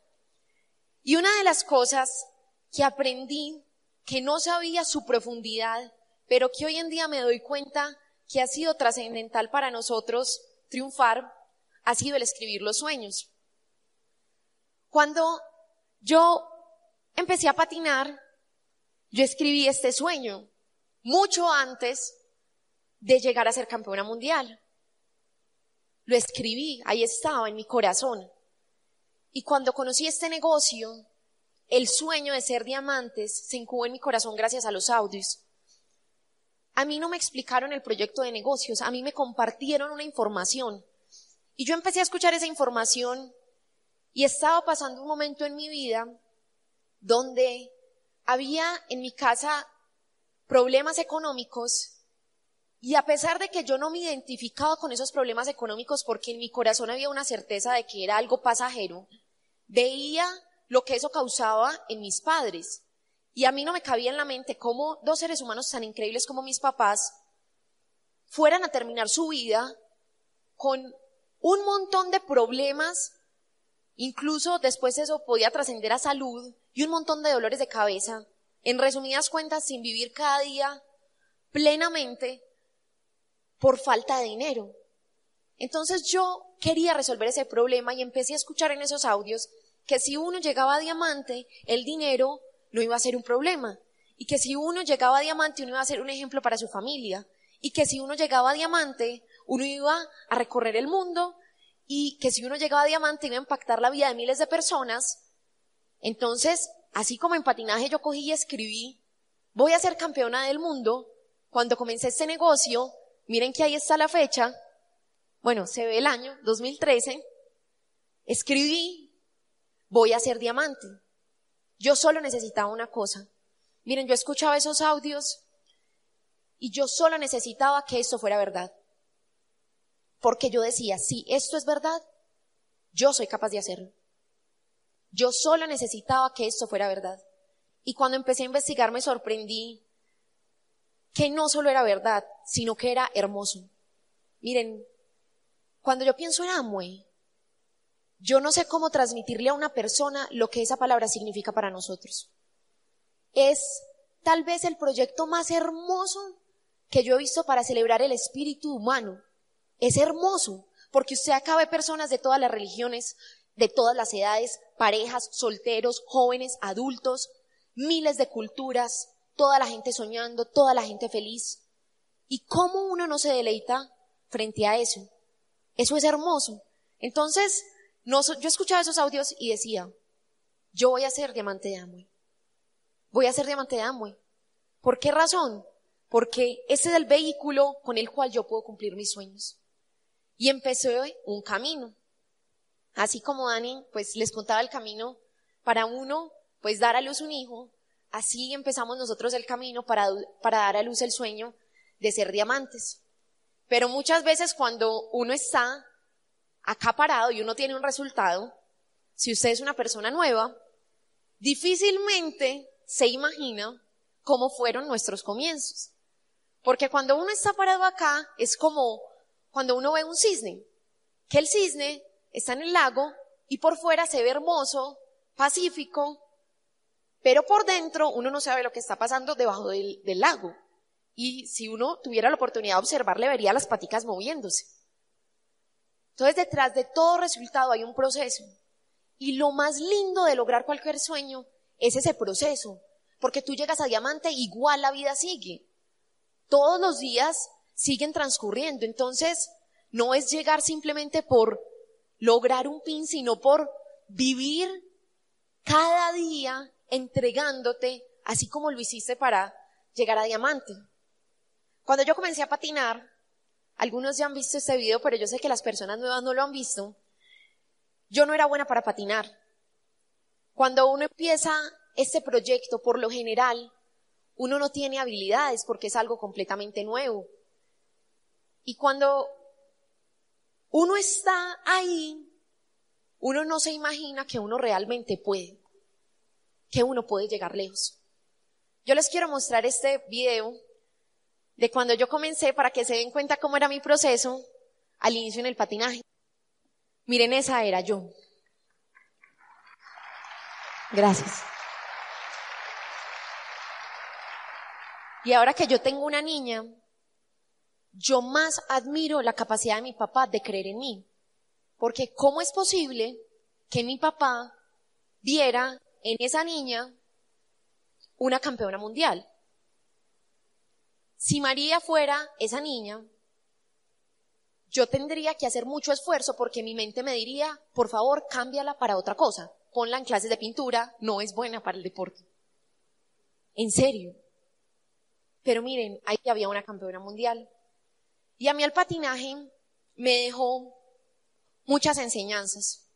Y una de las cosas que aprendí, que no sabía su profundidad, pero que hoy en día me doy cuenta que ha sido trascendental para nosotros triunfar, ha sido el escribir los sueños. Cuando yo empecé a patinar, yo escribí este sueño mucho antes de llegar a ser campeona mundial. Lo escribí, ahí estaba en mi corazón. Y cuando conocí este negocio, el sueño de ser diamantes se incubó en mi corazón gracias a los audios. A mí no me explicaron el proyecto de negocios, a mí me compartieron una información. Y yo empecé a escuchar esa información y estaba pasando un momento en mi vida donde había en mi casa problemas económicos y a pesar de que yo no me identificaba con esos problemas económicos porque en mi corazón había una certeza de que era algo pasajero, veía lo que eso causaba en mis padres. Y a mí no me cabía en la mente cómo dos seres humanos tan increíbles como mis papás fueran a terminar su vida con un montón de problemas, incluso después eso podía trascender a salud y un montón de dolores de cabeza, en resumidas cuentas, sin vivir cada día plenamente por falta de dinero. Entonces yo quería resolver ese problema y empecé a escuchar en esos audios que si uno llegaba a diamante, el dinero no iba a ser un problema. Y que si uno llegaba a diamante, uno iba a ser un ejemplo para su familia. Y que si uno llegaba a diamante, uno iba a recorrer el mundo. Y que si uno llegaba a diamante, iba a impactar la vida de miles de personas. Entonces, así como en patinaje yo cogí y escribí, voy a ser campeona del mundo. Cuando comencé este negocio, miren que ahí está la fecha. Bueno, se ve el año, 2013. Escribí voy a ser diamante. Yo solo necesitaba una cosa. Miren, yo escuchaba esos audios y yo solo necesitaba que esto fuera verdad. Porque yo decía, si esto es verdad, yo soy capaz de hacerlo. Yo solo necesitaba que esto fuera verdad. Y cuando empecé a investigar me sorprendí que no solo era verdad, sino que era hermoso. Miren, cuando yo pienso en Amway, yo no sé cómo transmitirle a una persona lo que esa palabra significa para nosotros. Es tal vez el proyecto más hermoso que yo he visto para celebrar el espíritu humano. Es hermoso, porque usted acá ve personas de todas las religiones, de todas las edades, parejas, solteros, jóvenes, adultos, miles de culturas, toda la gente soñando, toda la gente feliz. ¿Y cómo uno no se deleita frente a eso? Eso es hermoso. Entonces, yo escuchaba esos audios y decía, yo voy a ser diamante de Amway. Voy a ser diamante de Amway. ¿Por qué razón? Porque ese es el vehículo con el cual yo puedo cumplir mis sueños. Y empecé un camino. Así como Dani, pues les contaba el camino para uno, pues dar a luz un hijo. Así empezamos nosotros el camino para, para dar a luz el sueño de ser diamantes. Pero muchas veces cuando uno está acá parado y uno tiene un resultado, si usted es una persona nueva, difícilmente se imagina cómo fueron nuestros comienzos. Porque cuando uno está parado acá, es como cuando uno ve un cisne, que el cisne está en el lago y por fuera se ve hermoso, pacífico, pero por dentro uno no sabe lo que está pasando debajo del, lago. Y si uno tuviera la oportunidad de observarle, vería las paticas moviéndose. Entonces, detrás de todo resultado hay un proceso. Y lo más lindo de lograr cualquier sueño es ese proceso. Porque tú llegas a diamante, igual la vida sigue. Todos los días siguen transcurriendo. Entonces, no es llegar simplemente por lograr un pin, sino por vivir cada día entregándote, así como lo hiciste para llegar a diamante. Cuando yo comencé a patinar, algunos ya han visto este video, pero yo sé que las personas nuevas no lo han visto. Yo no era buena para patinar. Cuando uno empieza este proyecto, por lo general, uno no tiene habilidades porque es algo completamente nuevo. Y cuando uno está ahí, uno no se imagina que uno realmente puede, que uno puede llegar lejos. Yo les quiero mostrar este video de cuando yo comencé para que se den cuenta cómo era mi proceso al inicio en el patinaje. Miren, esa era yo. Gracias. Y ahora que yo tengo una niña, yo más admiro la capacidad de mi papá de creer en mí. Porque ¿cómo es posible que mi papá viera en esa niña una campeona mundial? Si María fuera esa niña, yo tendría que hacer mucho esfuerzo porque mi mente me diría, por favor, cámbiala para otra cosa. Ponla en clases de pintura, no es buena para el deporte. En serio. Pero miren, ahí había una campeona mundial. Y a mí el patinaje me dejó muchas enseñanzas.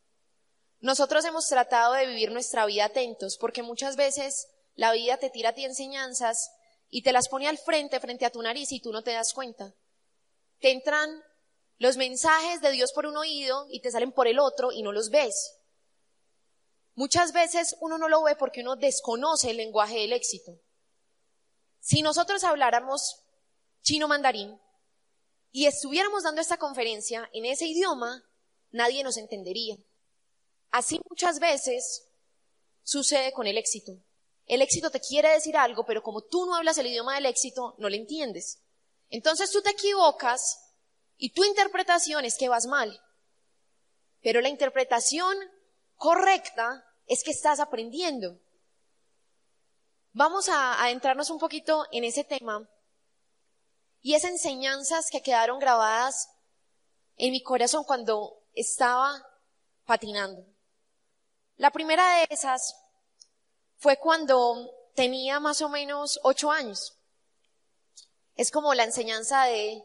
Nosotros hemos tratado de vivir nuestra vida atentos porque muchas veces la vida te tira a ti enseñanzas y te las pone al frente, frente a tu nariz y tú no te das cuenta. Te entran los mensajes de Dios por un oído y te salen por el otro y no los ves. Muchas veces uno no lo ve porque uno desconoce el lenguaje del éxito. Si nosotros habláramos chino mandarín y estuviéramos dando esta conferencia en ese idioma, nadie nos entendería. Así muchas veces sucede con el éxito. El éxito te quiere decir algo, pero como tú no hablas el idioma del éxito, no le entiendes. Entonces tú te equivocas y tu interpretación es que vas mal. Pero la interpretación correcta es que estás aprendiendo. Vamos a adentrarnos un poquito en ese tema y esas enseñanzas que quedaron grabadas en mi corazón cuando estaba patinando. La primera de esas fue cuando tenía más o menos ocho años. Es como la enseñanza de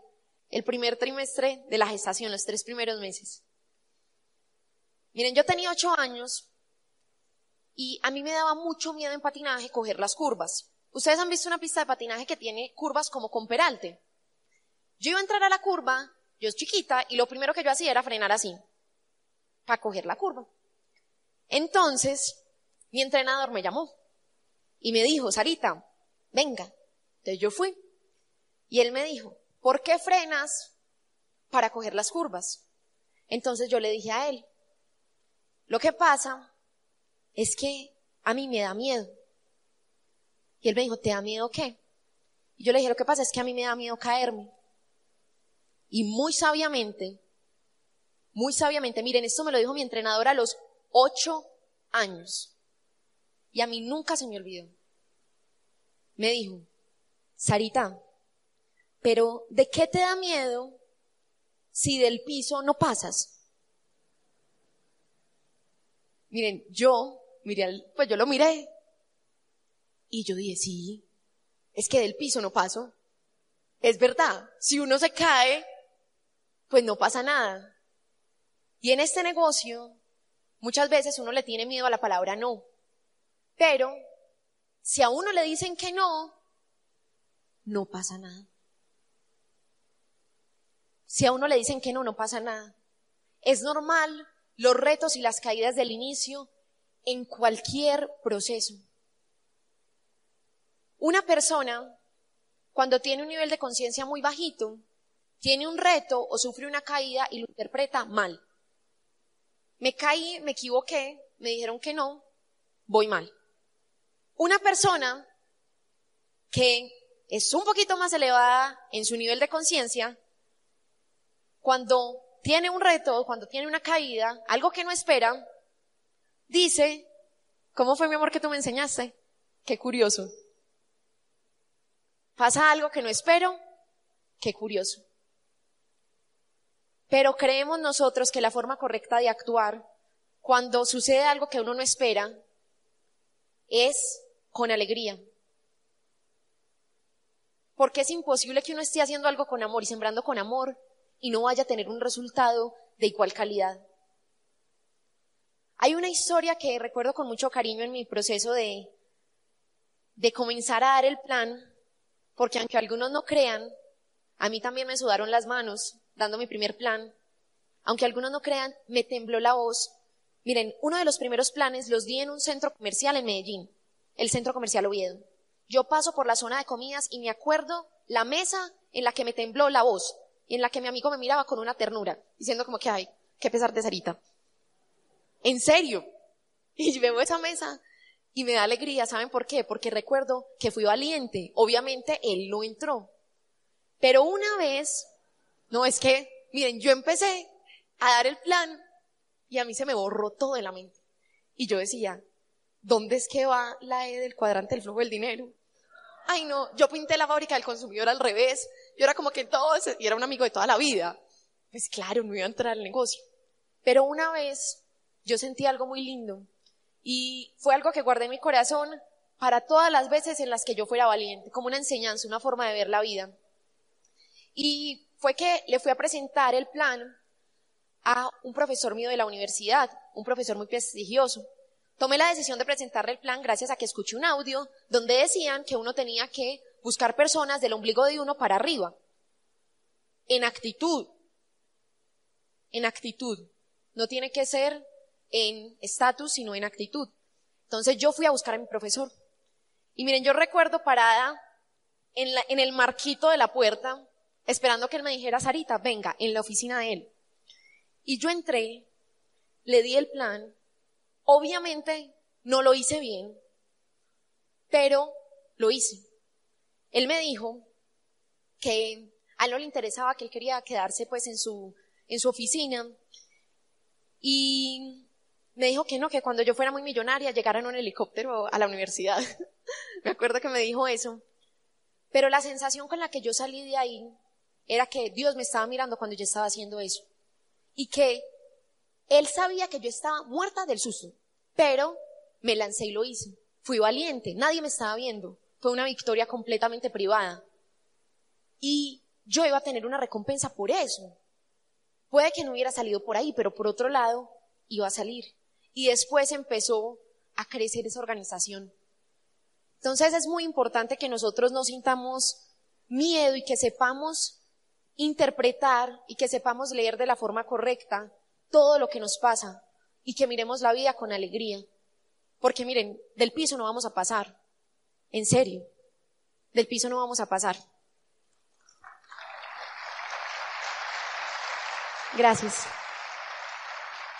el primer trimestre de la gestación, los tres primeros meses. Miren, yo tenía ocho años y a mí me daba mucho miedo en patinaje coger las curvas. Ustedes han visto una pista de patinaje que tiene curvas como con peralte. Yo iba a entrar a la curva, yo es chiquita, y lo primero que yo hacía era frenar así, para coger la curva. Entonces, mi entrenador me llamó y me dijo, Sarita, venga. Entonces yo fui. Y él me dijo, ¿por qué frenas para coger las curvas? Entonces yo le dije a él, lo que pasa es que a mí me da miedo. Y él me dijo, ¿te da miedo qué? Y yo le dije, lo que pasa es que a mí me da miedo caerme. Y muy sabiamente, muy sabiamente, miren, esto me lo dijo mi entrenador a los ocho años. Y a mí nunca se me olvidó. Me dijo, Sarita, pero ¿de qué te da miedo si del piso no pasas? Miren, yo, miré, pues yo lo miré y yo dije, sí, es que del piso no paso. Es verdad, si uno se cae, pues no pasa nada. Y en este negocio, muchas veces uno le tiene miedo a la palabra no. Pero si a uno le dicen que no, no pasa nada. Si a uno le dicen que no, no pasa nada. Es normal los retos y las caídas del inicio en cualquier proceso. Una persona, cuando tiene un nivel de conciencia muy bajito, tiene un reto o sufre una caída y lo interpreta mal. Me caí, me equivoqué, me dijeron que no, voy mal. Una persona que es un poquito más elevada en su nivel de conciencia, cuando tiene un reto, cuando tiene una caída, algo que no espera, dice, ¿cómo fue mi amor que tú me enseñaste? Qué curioso. Pasa algo que no espero, qué curioso. Pero creemos nosotros que la forma correcta de actuar, cuando sucede algo que uno no espera, es con alegría. Porque es imposible que uno esté haciendo algo con amor y sembrando con amor y no vaya a tener un resultado de igual calidad. Hay una historia que recuerdo con mucho cariño en mi proceso de, de comenzar a dar el plan, porque aunque algunos no crean, a mí también me sudaron las manos dando mi primer plan. Aunque algunos no crean, me tembló la voz. Miren, uno de los primeros planes los di en un centro comercial en Medellín el centro comercial Oviedo. Yo paso por la zona de comidas y me acuerdo la mesa en la que me tembló la voz y en la que mi amigo me miraba con una ternura, diciendo como que, ay, qué pesar de Sarita. En serio. Y veo esa mesa y me da alegría, ¿saben por qué? Porque recuerdo que fui valiente. Obviamente él no entró. Pero una vez, no es que, miren, yo empecé a dar el plan y a mí se me borró todo de la mente. Y yo decía, ¿dónde es que va la E del cuadrante del flujo del dinero? Ay, no, yo pinté la fábrica del consumidor al revés. Yo era como que todo y era un amigo de toda la vida. Pues claro, no iba a entrar al negocio. Pero una vez yo sentí algo muy lindo y fue algo que guardé en mi corazón para todas las veces en las que yo fuera valiente, como una enseñanza, una forma de ver la vida. Y fue que le fui a presentar el plan a un profesor mío de la universidad, un profesor muy prestigioso. Tomé la decisión de presentarle el plan gracias a que escuché un audio donde decían que uno tenía que buscar personas del ombligo de uno para arriba. En actitud. En actitud. No tiene que ser en estatus, sino en actitud. Entonces yo fui a buscar a mi profesor. Y miren, yo recuerdo parada en, el marquito de la puerta, esperando que él me dijera, Sarita, venga, en la oficina de él. Y yo entré, le di el plan, obviamente no lo hice bien, pero lo hice. Él me dijo que a él no le interesaba, que él quería quedarse pues en su, en su oficina y me dijo que no, que cuando yo fuera muy millonaria llegara en un helicóptero a la universidad. me acuerdo que me dijo eso. Pero la sensación con la que yo salí de ahí era que Dios me estaba mirando cuando yo estaba haciendo eso. Y que Él sabía que yo estaba muerta del susto. Pero me lancé y lo hice. Fui valiente. Nadie me estaba viendo. Fue una victoria completamente privada. Y yo iba a tener una recompensa por eso. Puede que no hubiera salido por ahí, pero por otro lado iba a salir. Y después empezó a crecer esa organización. Entonces es muy importante que nosotros no sintamos miedo y que sepamos interpretar y que sepamos leer de la forma correcta todo lo que nos pasa y que miremos la vida con alegría. Porque miren, del piso no vamos a pasar. En serio. Del piso no vamos a pasar. Gracias.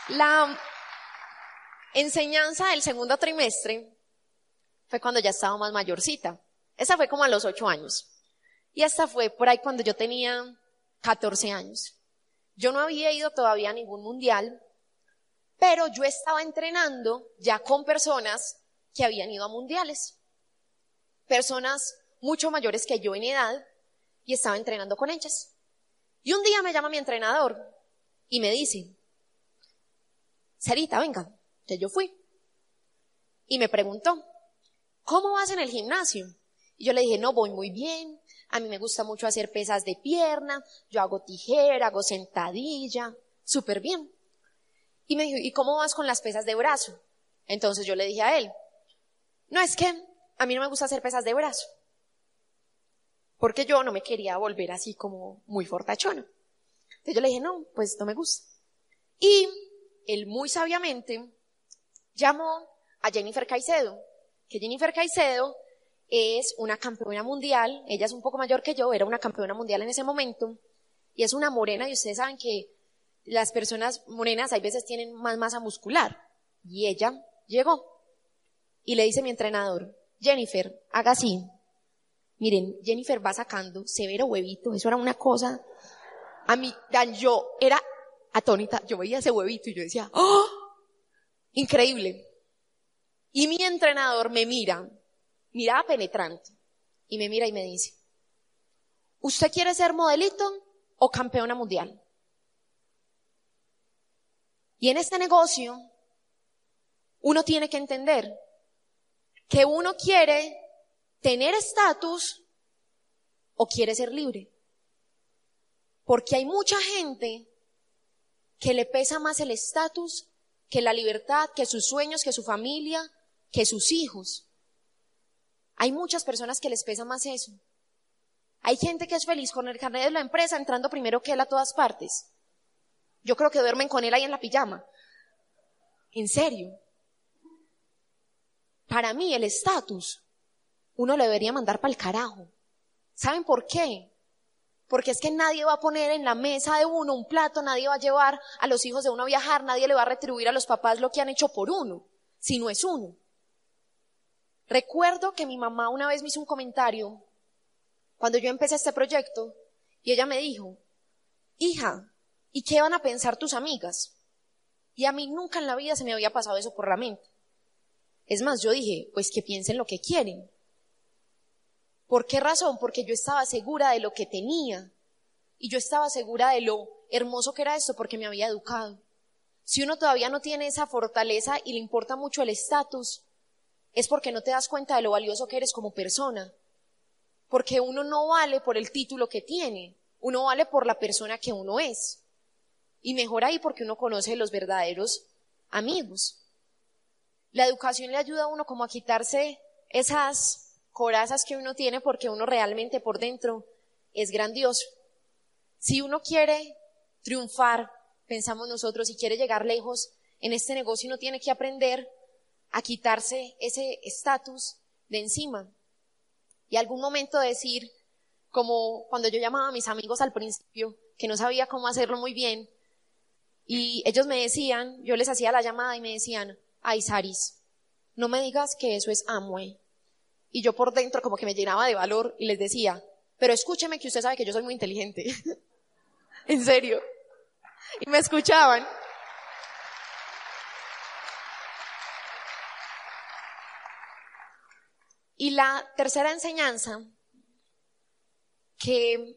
La enseñanza del segundo trimestre fue cuando ya estaba más mayorcita. Esa fue como a los ocho años. Y esta fue por ahí cuando yo tenía 14 años. Yo no había ido todavía a ningún mundial, pero yo estaba entrenando ya con personas que habían ido a mundiales. Personas mucho mayores que yo en edad y estaba entrenando con ellas. Y un día me llama mi entrenador y me dice, Sarita, venga, que yo fui. Y me preguntó, ¿cómo vas en el gimnasio? Y yo le dije, no, voy muy bien. A mí me gusta mucho hacer pesas de pierna. Yo hago tijera, hago sentadilla. Súper bien. Y me dijo, ¿y cómo vas con las pesas de brazo? Entonces yo le dije a él, no es que a mí no me gusta hacer pesas de brazo. Porque yo no me quería volver así como muy fortachona. Entonces yo le dije, no, pues no me gusta. Y él muy sabiamente llamó a Jennifer Caicedo, que Jennifer Caicedo es una campeona mundial, ella es un poco mayor que yo, era una campeona mundial en ese momento, y es una morena, y ustedes saben que las personas morenas hay veces tienen más masa muscular, y ella llegó, y le dice mi entrenador, Jennifer, haga así, miren, Jennifer va sacando severo huevito, eso era una cosa, a mí, yo era atónita, yo veía ese huevito y yo decía, ¡oh! Increíble. Y mi entrenador me mira, miraba penetrante, y me mira y me dice, ¿usted quiere ser modelito o campeona mundial? Y en este negocio, uno tiene que entender que uno quiere tener estatus o quiere ser libre. Porque hay mucha gente que le pesa más el estatus que la libertad, que sus sueños, que su familia, que sus hijos. Hay muchas personas que les pesa más eso. Hay gente que es feliz con el carnet de la empresa entrando primero que él a todas partes. Yo creo que duermen con él ahí en la pijama. En serio. Para mí el estatus, uno lo debería mandar para el carajo. ¿Saben por qué? Porque es que nadie va a poner en la mesa de uno un plato, nadie va a llevar a los hijos de uno a viajar, nadie le va a retribuir a los papás lo que han hecho por uno, si no es uno. Recuerdo que mi mamá una vez me hizo un comentario cuando yo empecé este proyecto y ella me dijo, hija, ¿y qué van a pensar tus amigas? Y a mí nunca en la vida se me había pasado eso por la mente. Es más, yo dije, pues que piensen lo que quieren. ¿Por qué razón? Porque yo estaba segura de lo que tenía. Y yo estaba segura de lo hermoso que era esto porque me había educado. Si uno todavía no tiene esa fortaleza y le importa mucho el estatus, es porque no te das cuenta de lo valioso que eres como persona. Porque uno no vale por el título que tiene, uno vale por la persona que uno es. Y mejor ahí porque uno conoce los verdaderos amigos. La educación le ayuda a uno como a quitarse esas corazas que uno tiene porque uno realmente por dentro es grandioso. Si uno quiere triunfar, pensamos nosotros, si quiere llegar lejos en este negocio, uno tiene que aprender a quitarse ese estatus de encima. Y algún momento decir, como cuando yo llamaba a mis amigos al principio, que no sabía cómo hacerlo muy bien, y ellos me decían, yo les hacía la llamada y me decían, ay Saris, no me digas que eso es Amway. Y yo por dentro como que me llenaba de valor y les decía, pero escúcheme que usted sabe que yo soy muy inteligente. en serio. Y me escuchaban. Y la tercera enseñanza, que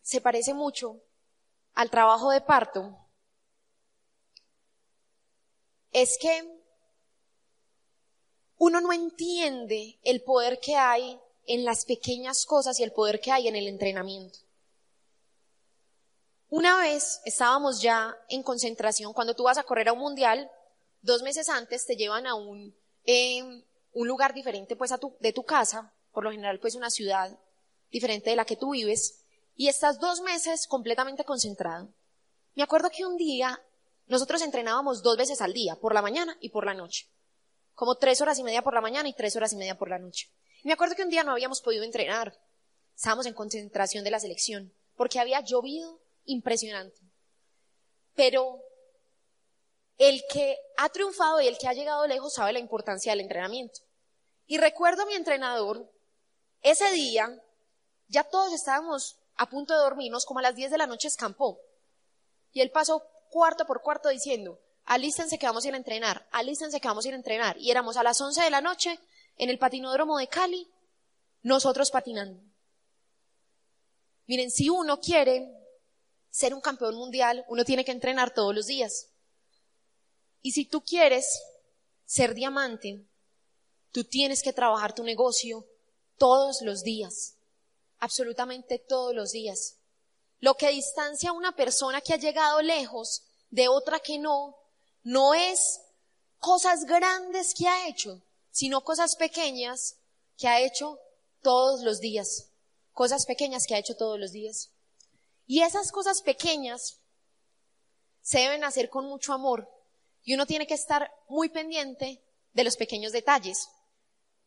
se parece mucho al trabajo de parto, es que uno no entiende el poder que hay en las pequeñas cosas y el poder que hay en el entrenamiento. Una vez estábamos ya en concentración, cuando tú vas a correr a un mundial, dos meses antes te llevan a un, un lugar diferente pues de tu casa, por lo general pues una ciudad diferente de la que tú vives, y estás dos meses completamente concentrado. Me acuerdo que un día nosotros entrenábamos dos veces al día, por la mañana y por la noche como tres horas y media por la mañana y tres horas y media por la noche. Y me acuerdo que un día no habíamos podido entrenar. Estábamos en concentración de la selección, porque había llovido impresionante. Pero el que ha triunfado y el que ha llegado lejos sabe la importancia del entrenamiento. Y recuerdo a mi entrenador, ese día, ya todos estábamos a punto de dormirnos, como a las 10 de la noche escampó. Y él pasó cuarto por cuarto diciendo, alístense que vamos a ir a entrenar, alístense que vamos a ir a entrenar. Y éramos a las 11 de la noche en el patinódromo de Cali, nosotros patinando. Miren, si uno quiere ser un campeón mundial, uno tiene que entrenar todos los días. Y si tú quieres ser diamante, tú tienes que trabajar tu negocio todos los días, absolutamente todos los días. Lo que distancia a una persona que ha llegado lejos de otra que no, no es cosas grandes que ha hecho, sino cosas pequeñas que ha hecho todos los días. Cosas pequeñas que ha hecho todos los días. Y esas cosas pequeñas se deben hacer con mucho amor. Y uno tiene que estar muy pendiente de los pequeños detalles.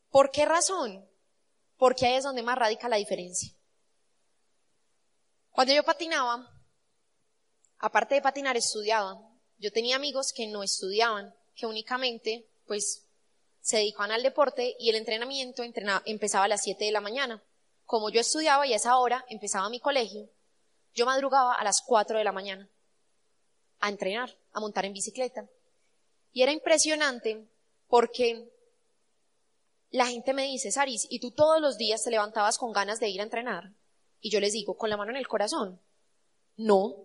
¿Por qué razón? Porque ahí es donde más radica la diferencia. Cuando yo patinaba, aparte de patinar, estudiaba. Yo tenía amigos que no estudiaban, que únicamente, pues, se dedicaban al deporte y el entrenamiento empezaba a las 7 de la mañana. Como yo estudiaba y a esa hora empezaba mi colegio, yo madrugaba a las 4 de la mañana a entrenar, a montar en bicicleta. Y era impresionante porque la gente me dice, Saris, ¿y tú todos los días te levantabas con ganas de ir a entrenar? Y yo les digo, con la mano en el corazón, no,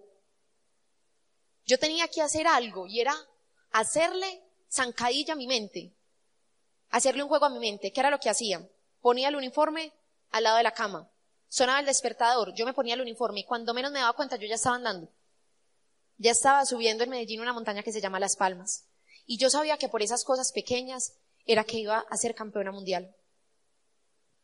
yo tenía que hacer algo y era hacerle zancadilla a mi mente, hacerle un juego a mi mente. ¿Qué era lo que hacía? Ponía el uniforme al lado de la cama, sonaba el despertador, yo me ponía el uniforme y cuando menos me daba cuenta yo ya estaba andando. Ya estaba subiendo en Medellín una montaña que se llama Las Palmas. Y yo sabía que por esas cosas pequeñas era que iba a ser campeona mundial.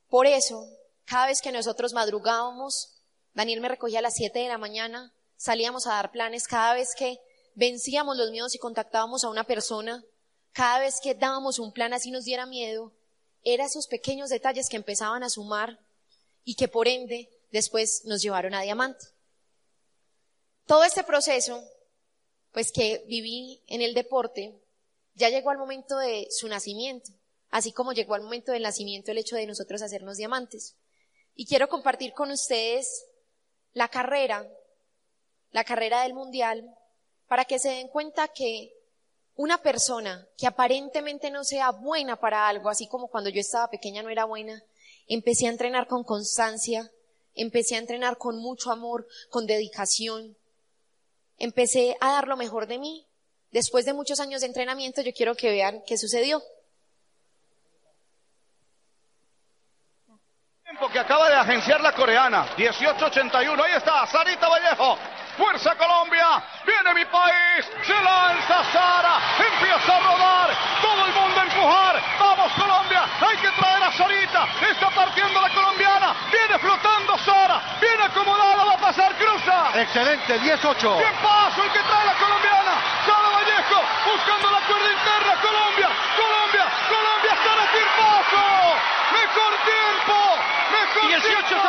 Por eso, cada vez que nosotros madrugábamos, Daniel me recogía a las 7 de la mañana, salíamos a dar planes, cada vez que vencíamos los miedos y contactábamos a una persona, cada vez que dábamos un plan así nos diera miedo, eran esos pequeños detalles que empezaban a sumar y que por ende después nos llevaron a diamante. Todo este proceso, pues que viví en el deporte, ya llegó al momento de su nacimiento, así como llegó al momento del nacimiento el hecho de nosotros hacernos diamantes. Y quiero compartir con ustedes la carrera la carrera del mundial, para que se den cuenta que una persona que aparentemente no sea buena para algo, así como cuando yo estaba pequeña no era buena, empecé a entrenar con constancia, empecé a entrenar con mucho amor, con dedicación, empecé a dar lo mejor de mí. Después de muchos años de entrenamiento, yo quiero que vean qué sucedió. que acaba de agenciar la coreana, 1881, ahí está, Sarita Vallejo, fuerza Colombia, viene mi país, se lanza Sara, empieza a rodar, todo el mundo a empujar, vamos Colombia, hay que traer a Sarita, está partiendo la colombiana, viene flotando Sara, viene acomodada, va a pasar, cruza. Excelente, 18. Bien paso el que trae la colombiana, Sara Vallejo, buscando la cuerda interna, Colombia, Colombia, Colombia, Sara Tirpazo, mejor tiempo. Mejor 18.74. tiempo.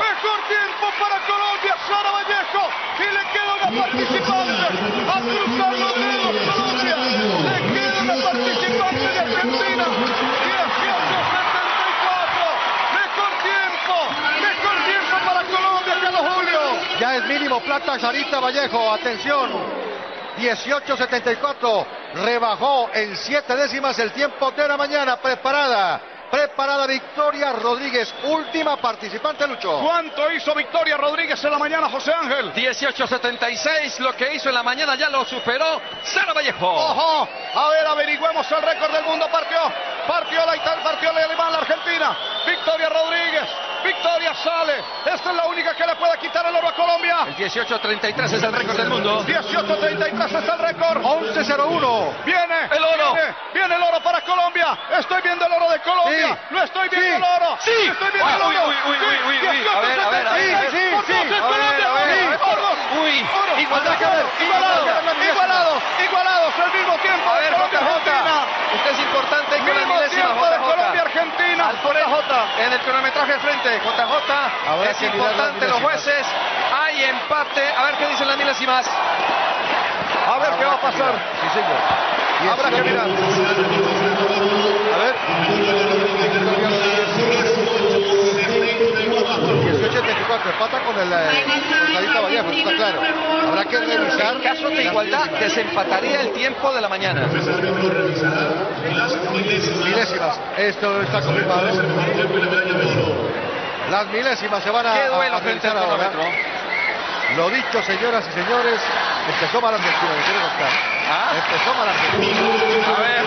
Mejor tiempo para Colombia. Sara Vallejo. Y le queda una participante. A cruzar los dedos Colombia. Le queda una participante de Argentina. 18.74. Mejor tiempo. Mejor tiempo para Colombia, Carlos Julio. Ya es mínimo plata Sarita Vallejo. Atención. 18.74. Rebajó en siete décimas el tiempo de la mañana. Preparada. Preparada Victoria Rodríguez. Última participante, Lucho. ¿Cuánto hizo Victoria Rodríguez en la mañana, José Ángel? 18.76, lo que hizo en la mañana ya lo superó Sara Vallejo. Ojo, a ver, averigüemos el récord del mundo. Partió, partió la Italia, partió la alemán, la Argentina. Victoria Rodríguez, Victoria sale. Esta es la única que le puede quitar el oro a Colombia. El 18.33 es el récord del mundo. 18.33 es el récord. 11.01. Viene El oro. Viene, viene el oro para Colombia. Estoy viendo el oro de Colombia. No estoy viendo Sí. el oro. Sí. Estoy viendo el Uy, oro. uy, uy, Sí. uy, uy, uy. A ver, a ver, a ver, a ver. 18.76. Por Sí, sí. es A ver, Colombia. a ver, Sí. Uy, igualdad. Igualados, igualados, igualados, igualados, al mismo tiempo. A ver, Colombia, JJ. Argentina. Esto es importante con la milésima JJ. Colombia, Argentina. Al JJ. En el cronometraje de frente, JJ. Es importante los jueces. Hay empate. A ver qué dicen las milésimas. A ver qué va a pasar. Sí, señor. Habrá que mirar. A ver. 18.84. Empata con el eh, con Sarita Vallejo, eso está claro. Habrá que revisar. En caso de igualdad, desempataría el tiempo de la mañana. Milésimas. Esto está confirmado. Las milésimas se van a, Qué a- duelo a frente al ahora. Lo dicho, señoras y señores, empezó mal Argentina, me quiero contar. Ah. Empezó mal Argentina. A ver.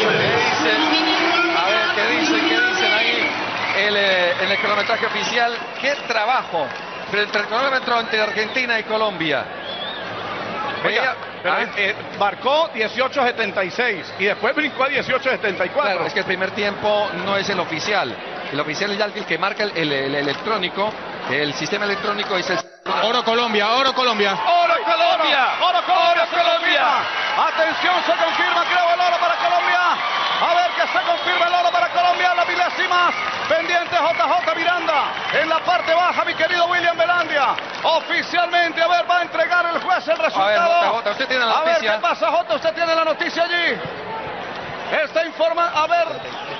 ¿Qué dicen? A ver, ¿qué dicen? ¿Qué dicen ahí? El, eh, en el cronometraje oficial, qué trabajo frente al cronómetro entre Argentina y Colombia. Oiga, pero, ah, eh, marcó 18.76 y después brincó a 18.74. Claro, es que el primer tiempo no es el oficial. El oficial es ya el que marca el, el- el electrónico. El sistema electrónico es el... Oro Colombia, oro Colombia. ¡Oro Colombia! ¡Oro Colombia! confirma. Atención, se confirma, creo, el oro para Colombia. A ver que se confirma el oro para Colombia, las milésimas. Pendiente JJ Miranda. En la parte baja, mi querido William Belandia. Oficialmente, a ver, va a entregar el juez el resultado. JJ, usted tiene la A ver qué pasa, J. Usted tiene la noticia allí. Está informa, a ver,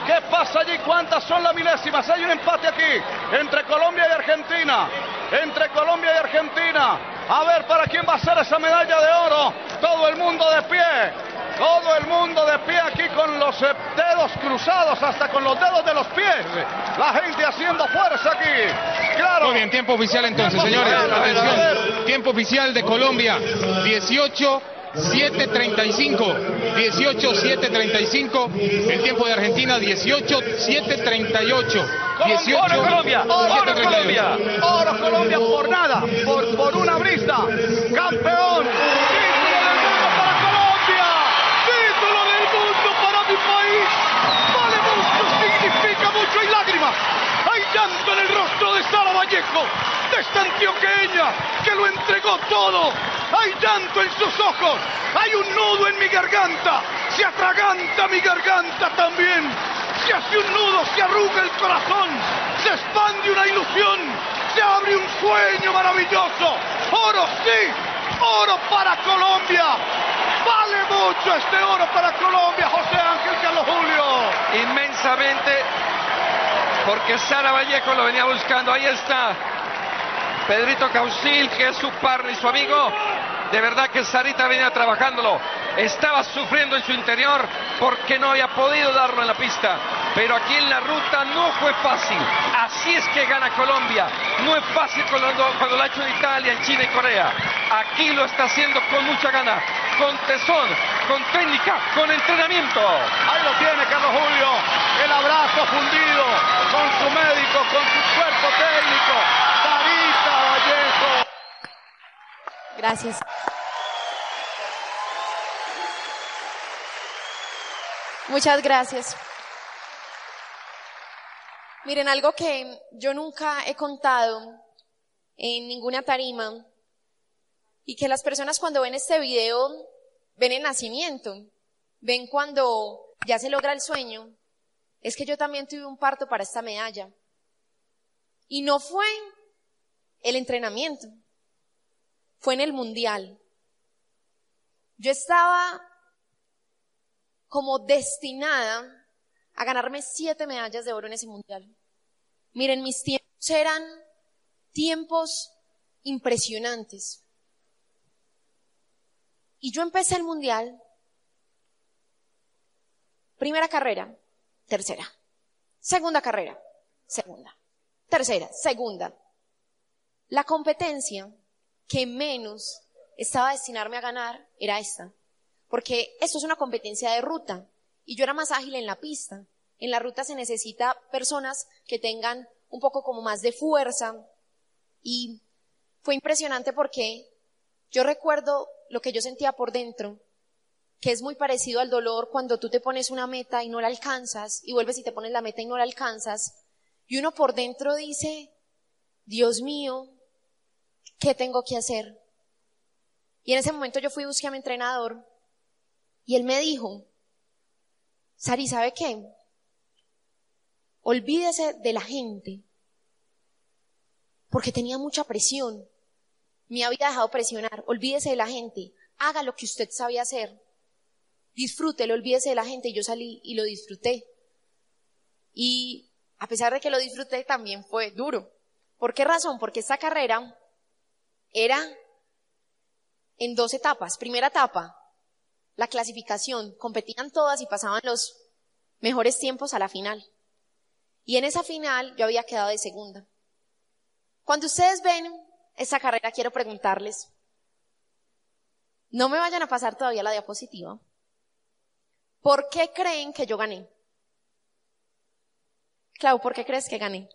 ¿qué pasa allí? ¿Cuántas son las milésimas? Hay un empate aquí entre Colombia y Argentina. Entre Colombia y Argentina. A ver, ¿para quién va a ser esa medalla de oro? Todo el mundo de pie. Todo el mundo de pie aquí con los eh, dedos cruzados, hasta con los dedos de los pies. La gente haciendo fuerza aquí. Claro. Muy bien, tiempo oficial entonces, Tiempo señores. oficial, a ver, a Atención. Tiempo oficial de Colombia. 18 7.35. 18 7.35. El tiempo de Argentina 18 7.38. 18 oro Colombia, oro 7.38. Colombia, oro Colombia por nada, por, por una brisa, campeón, título del mundo para Colombia, título del mundo para mi país, vale mucho, significa mucho, hay lágrimas, hay llanto en el rostro de Sara Vallejo, de esta antioqueña que lo entregó todo, hay llanto en sus ojos, hay un nudo en mi garganta, se atraganta mi garganta también, se hace un nudo, se arruga el corazón, se expande una ilusión, se abre un sueño maravilloso. Oro sí, oro para Colombia. Vale mucho este oro para Colombia, José Ángel Carlos Julio. Inmensamente, porque Sara Vallejo lo venía buscando. Ahí está Pedrito Causil, que es su partner y su amigo. De verdad que Sarita venía trabajándolo. Estaba sufriendo en su interior porque no había podido darlo en la pista. Pero aquí en la ruta no fue fácil. Así es que gana Colombia. No es fácil cuando, cuando lo ha hecho en Italia, en China y Corea. Aquí lo está haciendo con mucha gana, con tesón, con técnica, con entrenamiento. Ahí lo tiene Carlos Julio. El abrazo fundido con su médico, con su cuerpo técnico. Vallejo. Gracias. Muchas gracias. Miren, algo que yo nunca he contado en ninguna tarima y que las personas cuando ven este video ven el nacimiento, ven cuando ya se logra el sueño. Es que yo también tuve un parto para esta medalla. Y no fue el entrenamiento, fue en el mundial. Yo estaba como destinada a ganarme siete medallas de oro en ese mundial. Miren, mis tiempos eran tiempos impresionantes. Y yo empecé el mundial, primera carrera, tercera, segunda carrera, segunda, tercera, segunda. La competencia que menos estaba destinarme a ganar era esta, porque esto es una competencia de ruta y yo era más ágil en la pista. En la ruta se necesita personas que tengan un poco como más de fuerza y fue impresionante porque yo recuerdo lo que yo sentía por dentro, que es muy parecido al dolor cuando tú te pones una meta y no la alcanzas y vuelves y te pones la meta y no la alcanzas y uno por dentro dice, Dios mío, ¿qué tengo que hacer? Y en ese momento yo fui y busqué a mi entrenador y él me dijo, Sari, ¿sabe qué? Olvídese de la gente, porque tenía mucha presión. Me había dejado presionar. Olvídese de la gente. Haga lo que usted sabía hacer. Disfrútelo, olvídese de la gente. Y yo salí y lo disfruté. Y a pesar de que lo disfruté, también fue duro. ¿Por qué razón? Porque esta carrera era en dos etapas. Primera etapa, la clasificación. Competían todas y pasaban los mejores tiempos a la final. Y en esa final yo había quedado de segunda. Cuando ustedes ven esa carrera, quiero preguntarles, no me vayan a pasar todavía la diapositiva. ¿Por qué creen que yo gané? Clau, ¿por qué crees que gané?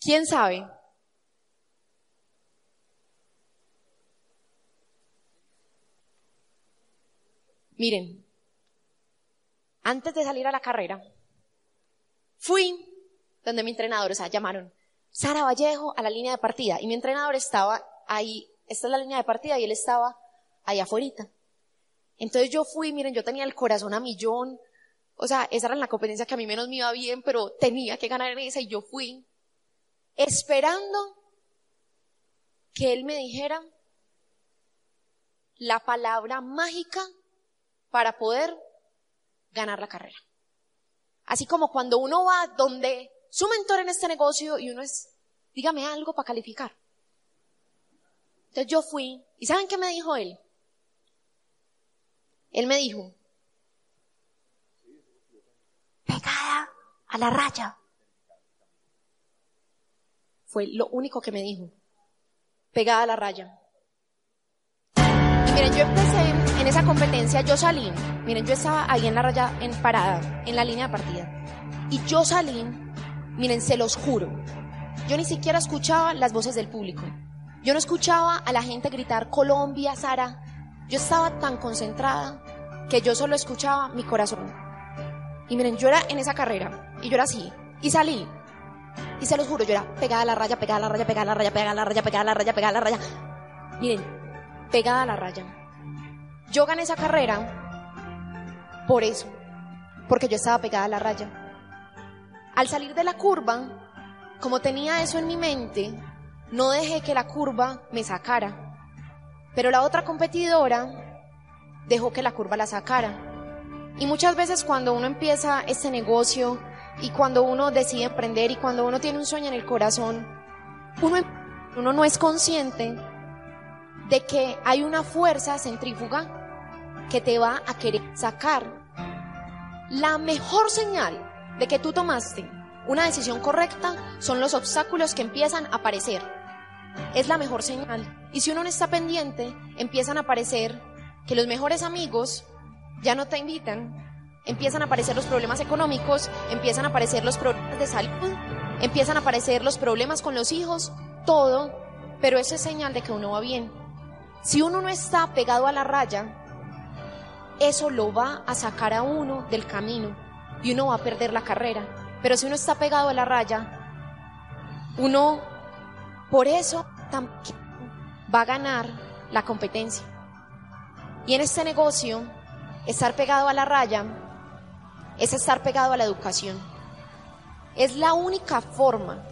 ¿Quién sabe? Miren, antes de salir a la carrera, fui donde mi entrenador, o sea, llamaron Sara Vallejo a la línea de partida y mi entrenador estaba ahí, esta es la línea de partida y él estaba ahí afuera. Entonces yo fui, miren, yo tenía el corazón a millón, o sea, esa era la competencia que a mí menos me iba bien, pero tenía que ganar en esa y yo fui esperando que él me dijera la palabra mágica para poder ganar la carrera. Así como cuando uno va donde su mentor en este negocio y uno es, dígame algo para calificar. Entonces yo fui, ¿y saben qué me dijo él? Él me dijo, pegada a la raya. Fue lo único que me dijo, pegada a la raya. Y miren, yo empecé en esa competencia, yo salí, miren, yo estaba ahí en la raya, en parada, en la línea de partida. Y yo salí Miren, se los juro. Yo ni siquiera escuchaba las voces del público. Yo no escuchaba a la gente gritar Colombia, Sara. Yo estaba tan concentrada que yo solo escuchaba mi corazón. Y miren, yo era en esa carrera y yo era así. Y salí. Y se los juro, yo era pegada a la raya, pegada a la raya, pegada a la raya, pegada a la raya, pegada a la raya, pegada a la raya. Miren, pegada a la raya. Yo gané esa carrera por eso. Porque yo estaba pegada a la raya. Al salir de la curva, como tenía eso en mi mente, no dejé que la curva me sacara. Pero la otra competidora dejó que la curva la sacara. Y muchas veces cuando uno empieza este negocio y cuando uno decide emprender y cuando uno tiene un sueño en el corazón, uno, uno no es consciente de que hay una fuerza centrífuga que te va a querer sacar. La mejor señal de que tú tomaste una decisión correcta son los obstáculos que empiezan a aparecer. Es la mejor señal. Y si uno no está pendiente, empiezan a aparecer que los mejores amigos ya no te invitan, empiezan a aparecer los problemas económicos, empiezan a aparecer los problemas de salud, empiezan a aparecer los problemas con los hijos, todo, pero eso es señal de que uno va bien. Si uno no está pegado a la raya, eso lo va a sacar a uno del camino y uno va a perder la carrera. Pero si uno está pegado a la raya, uno por eso va a ganar la competencia. Y en este negocio, estar pegado a la raya es estar pegado a la educación. Es la única forma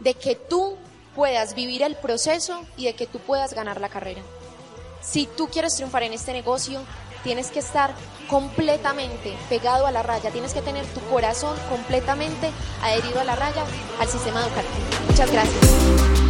de que tú puedas vivir el proceso y de que tú puedas ganar la carrera. Si tú quieres triunfar en este negocio, tienes que estar completamente pegado a la raya, tienes que tener tu corazón completamente adherido a la raya, al sistema educativo. Muchas gracias.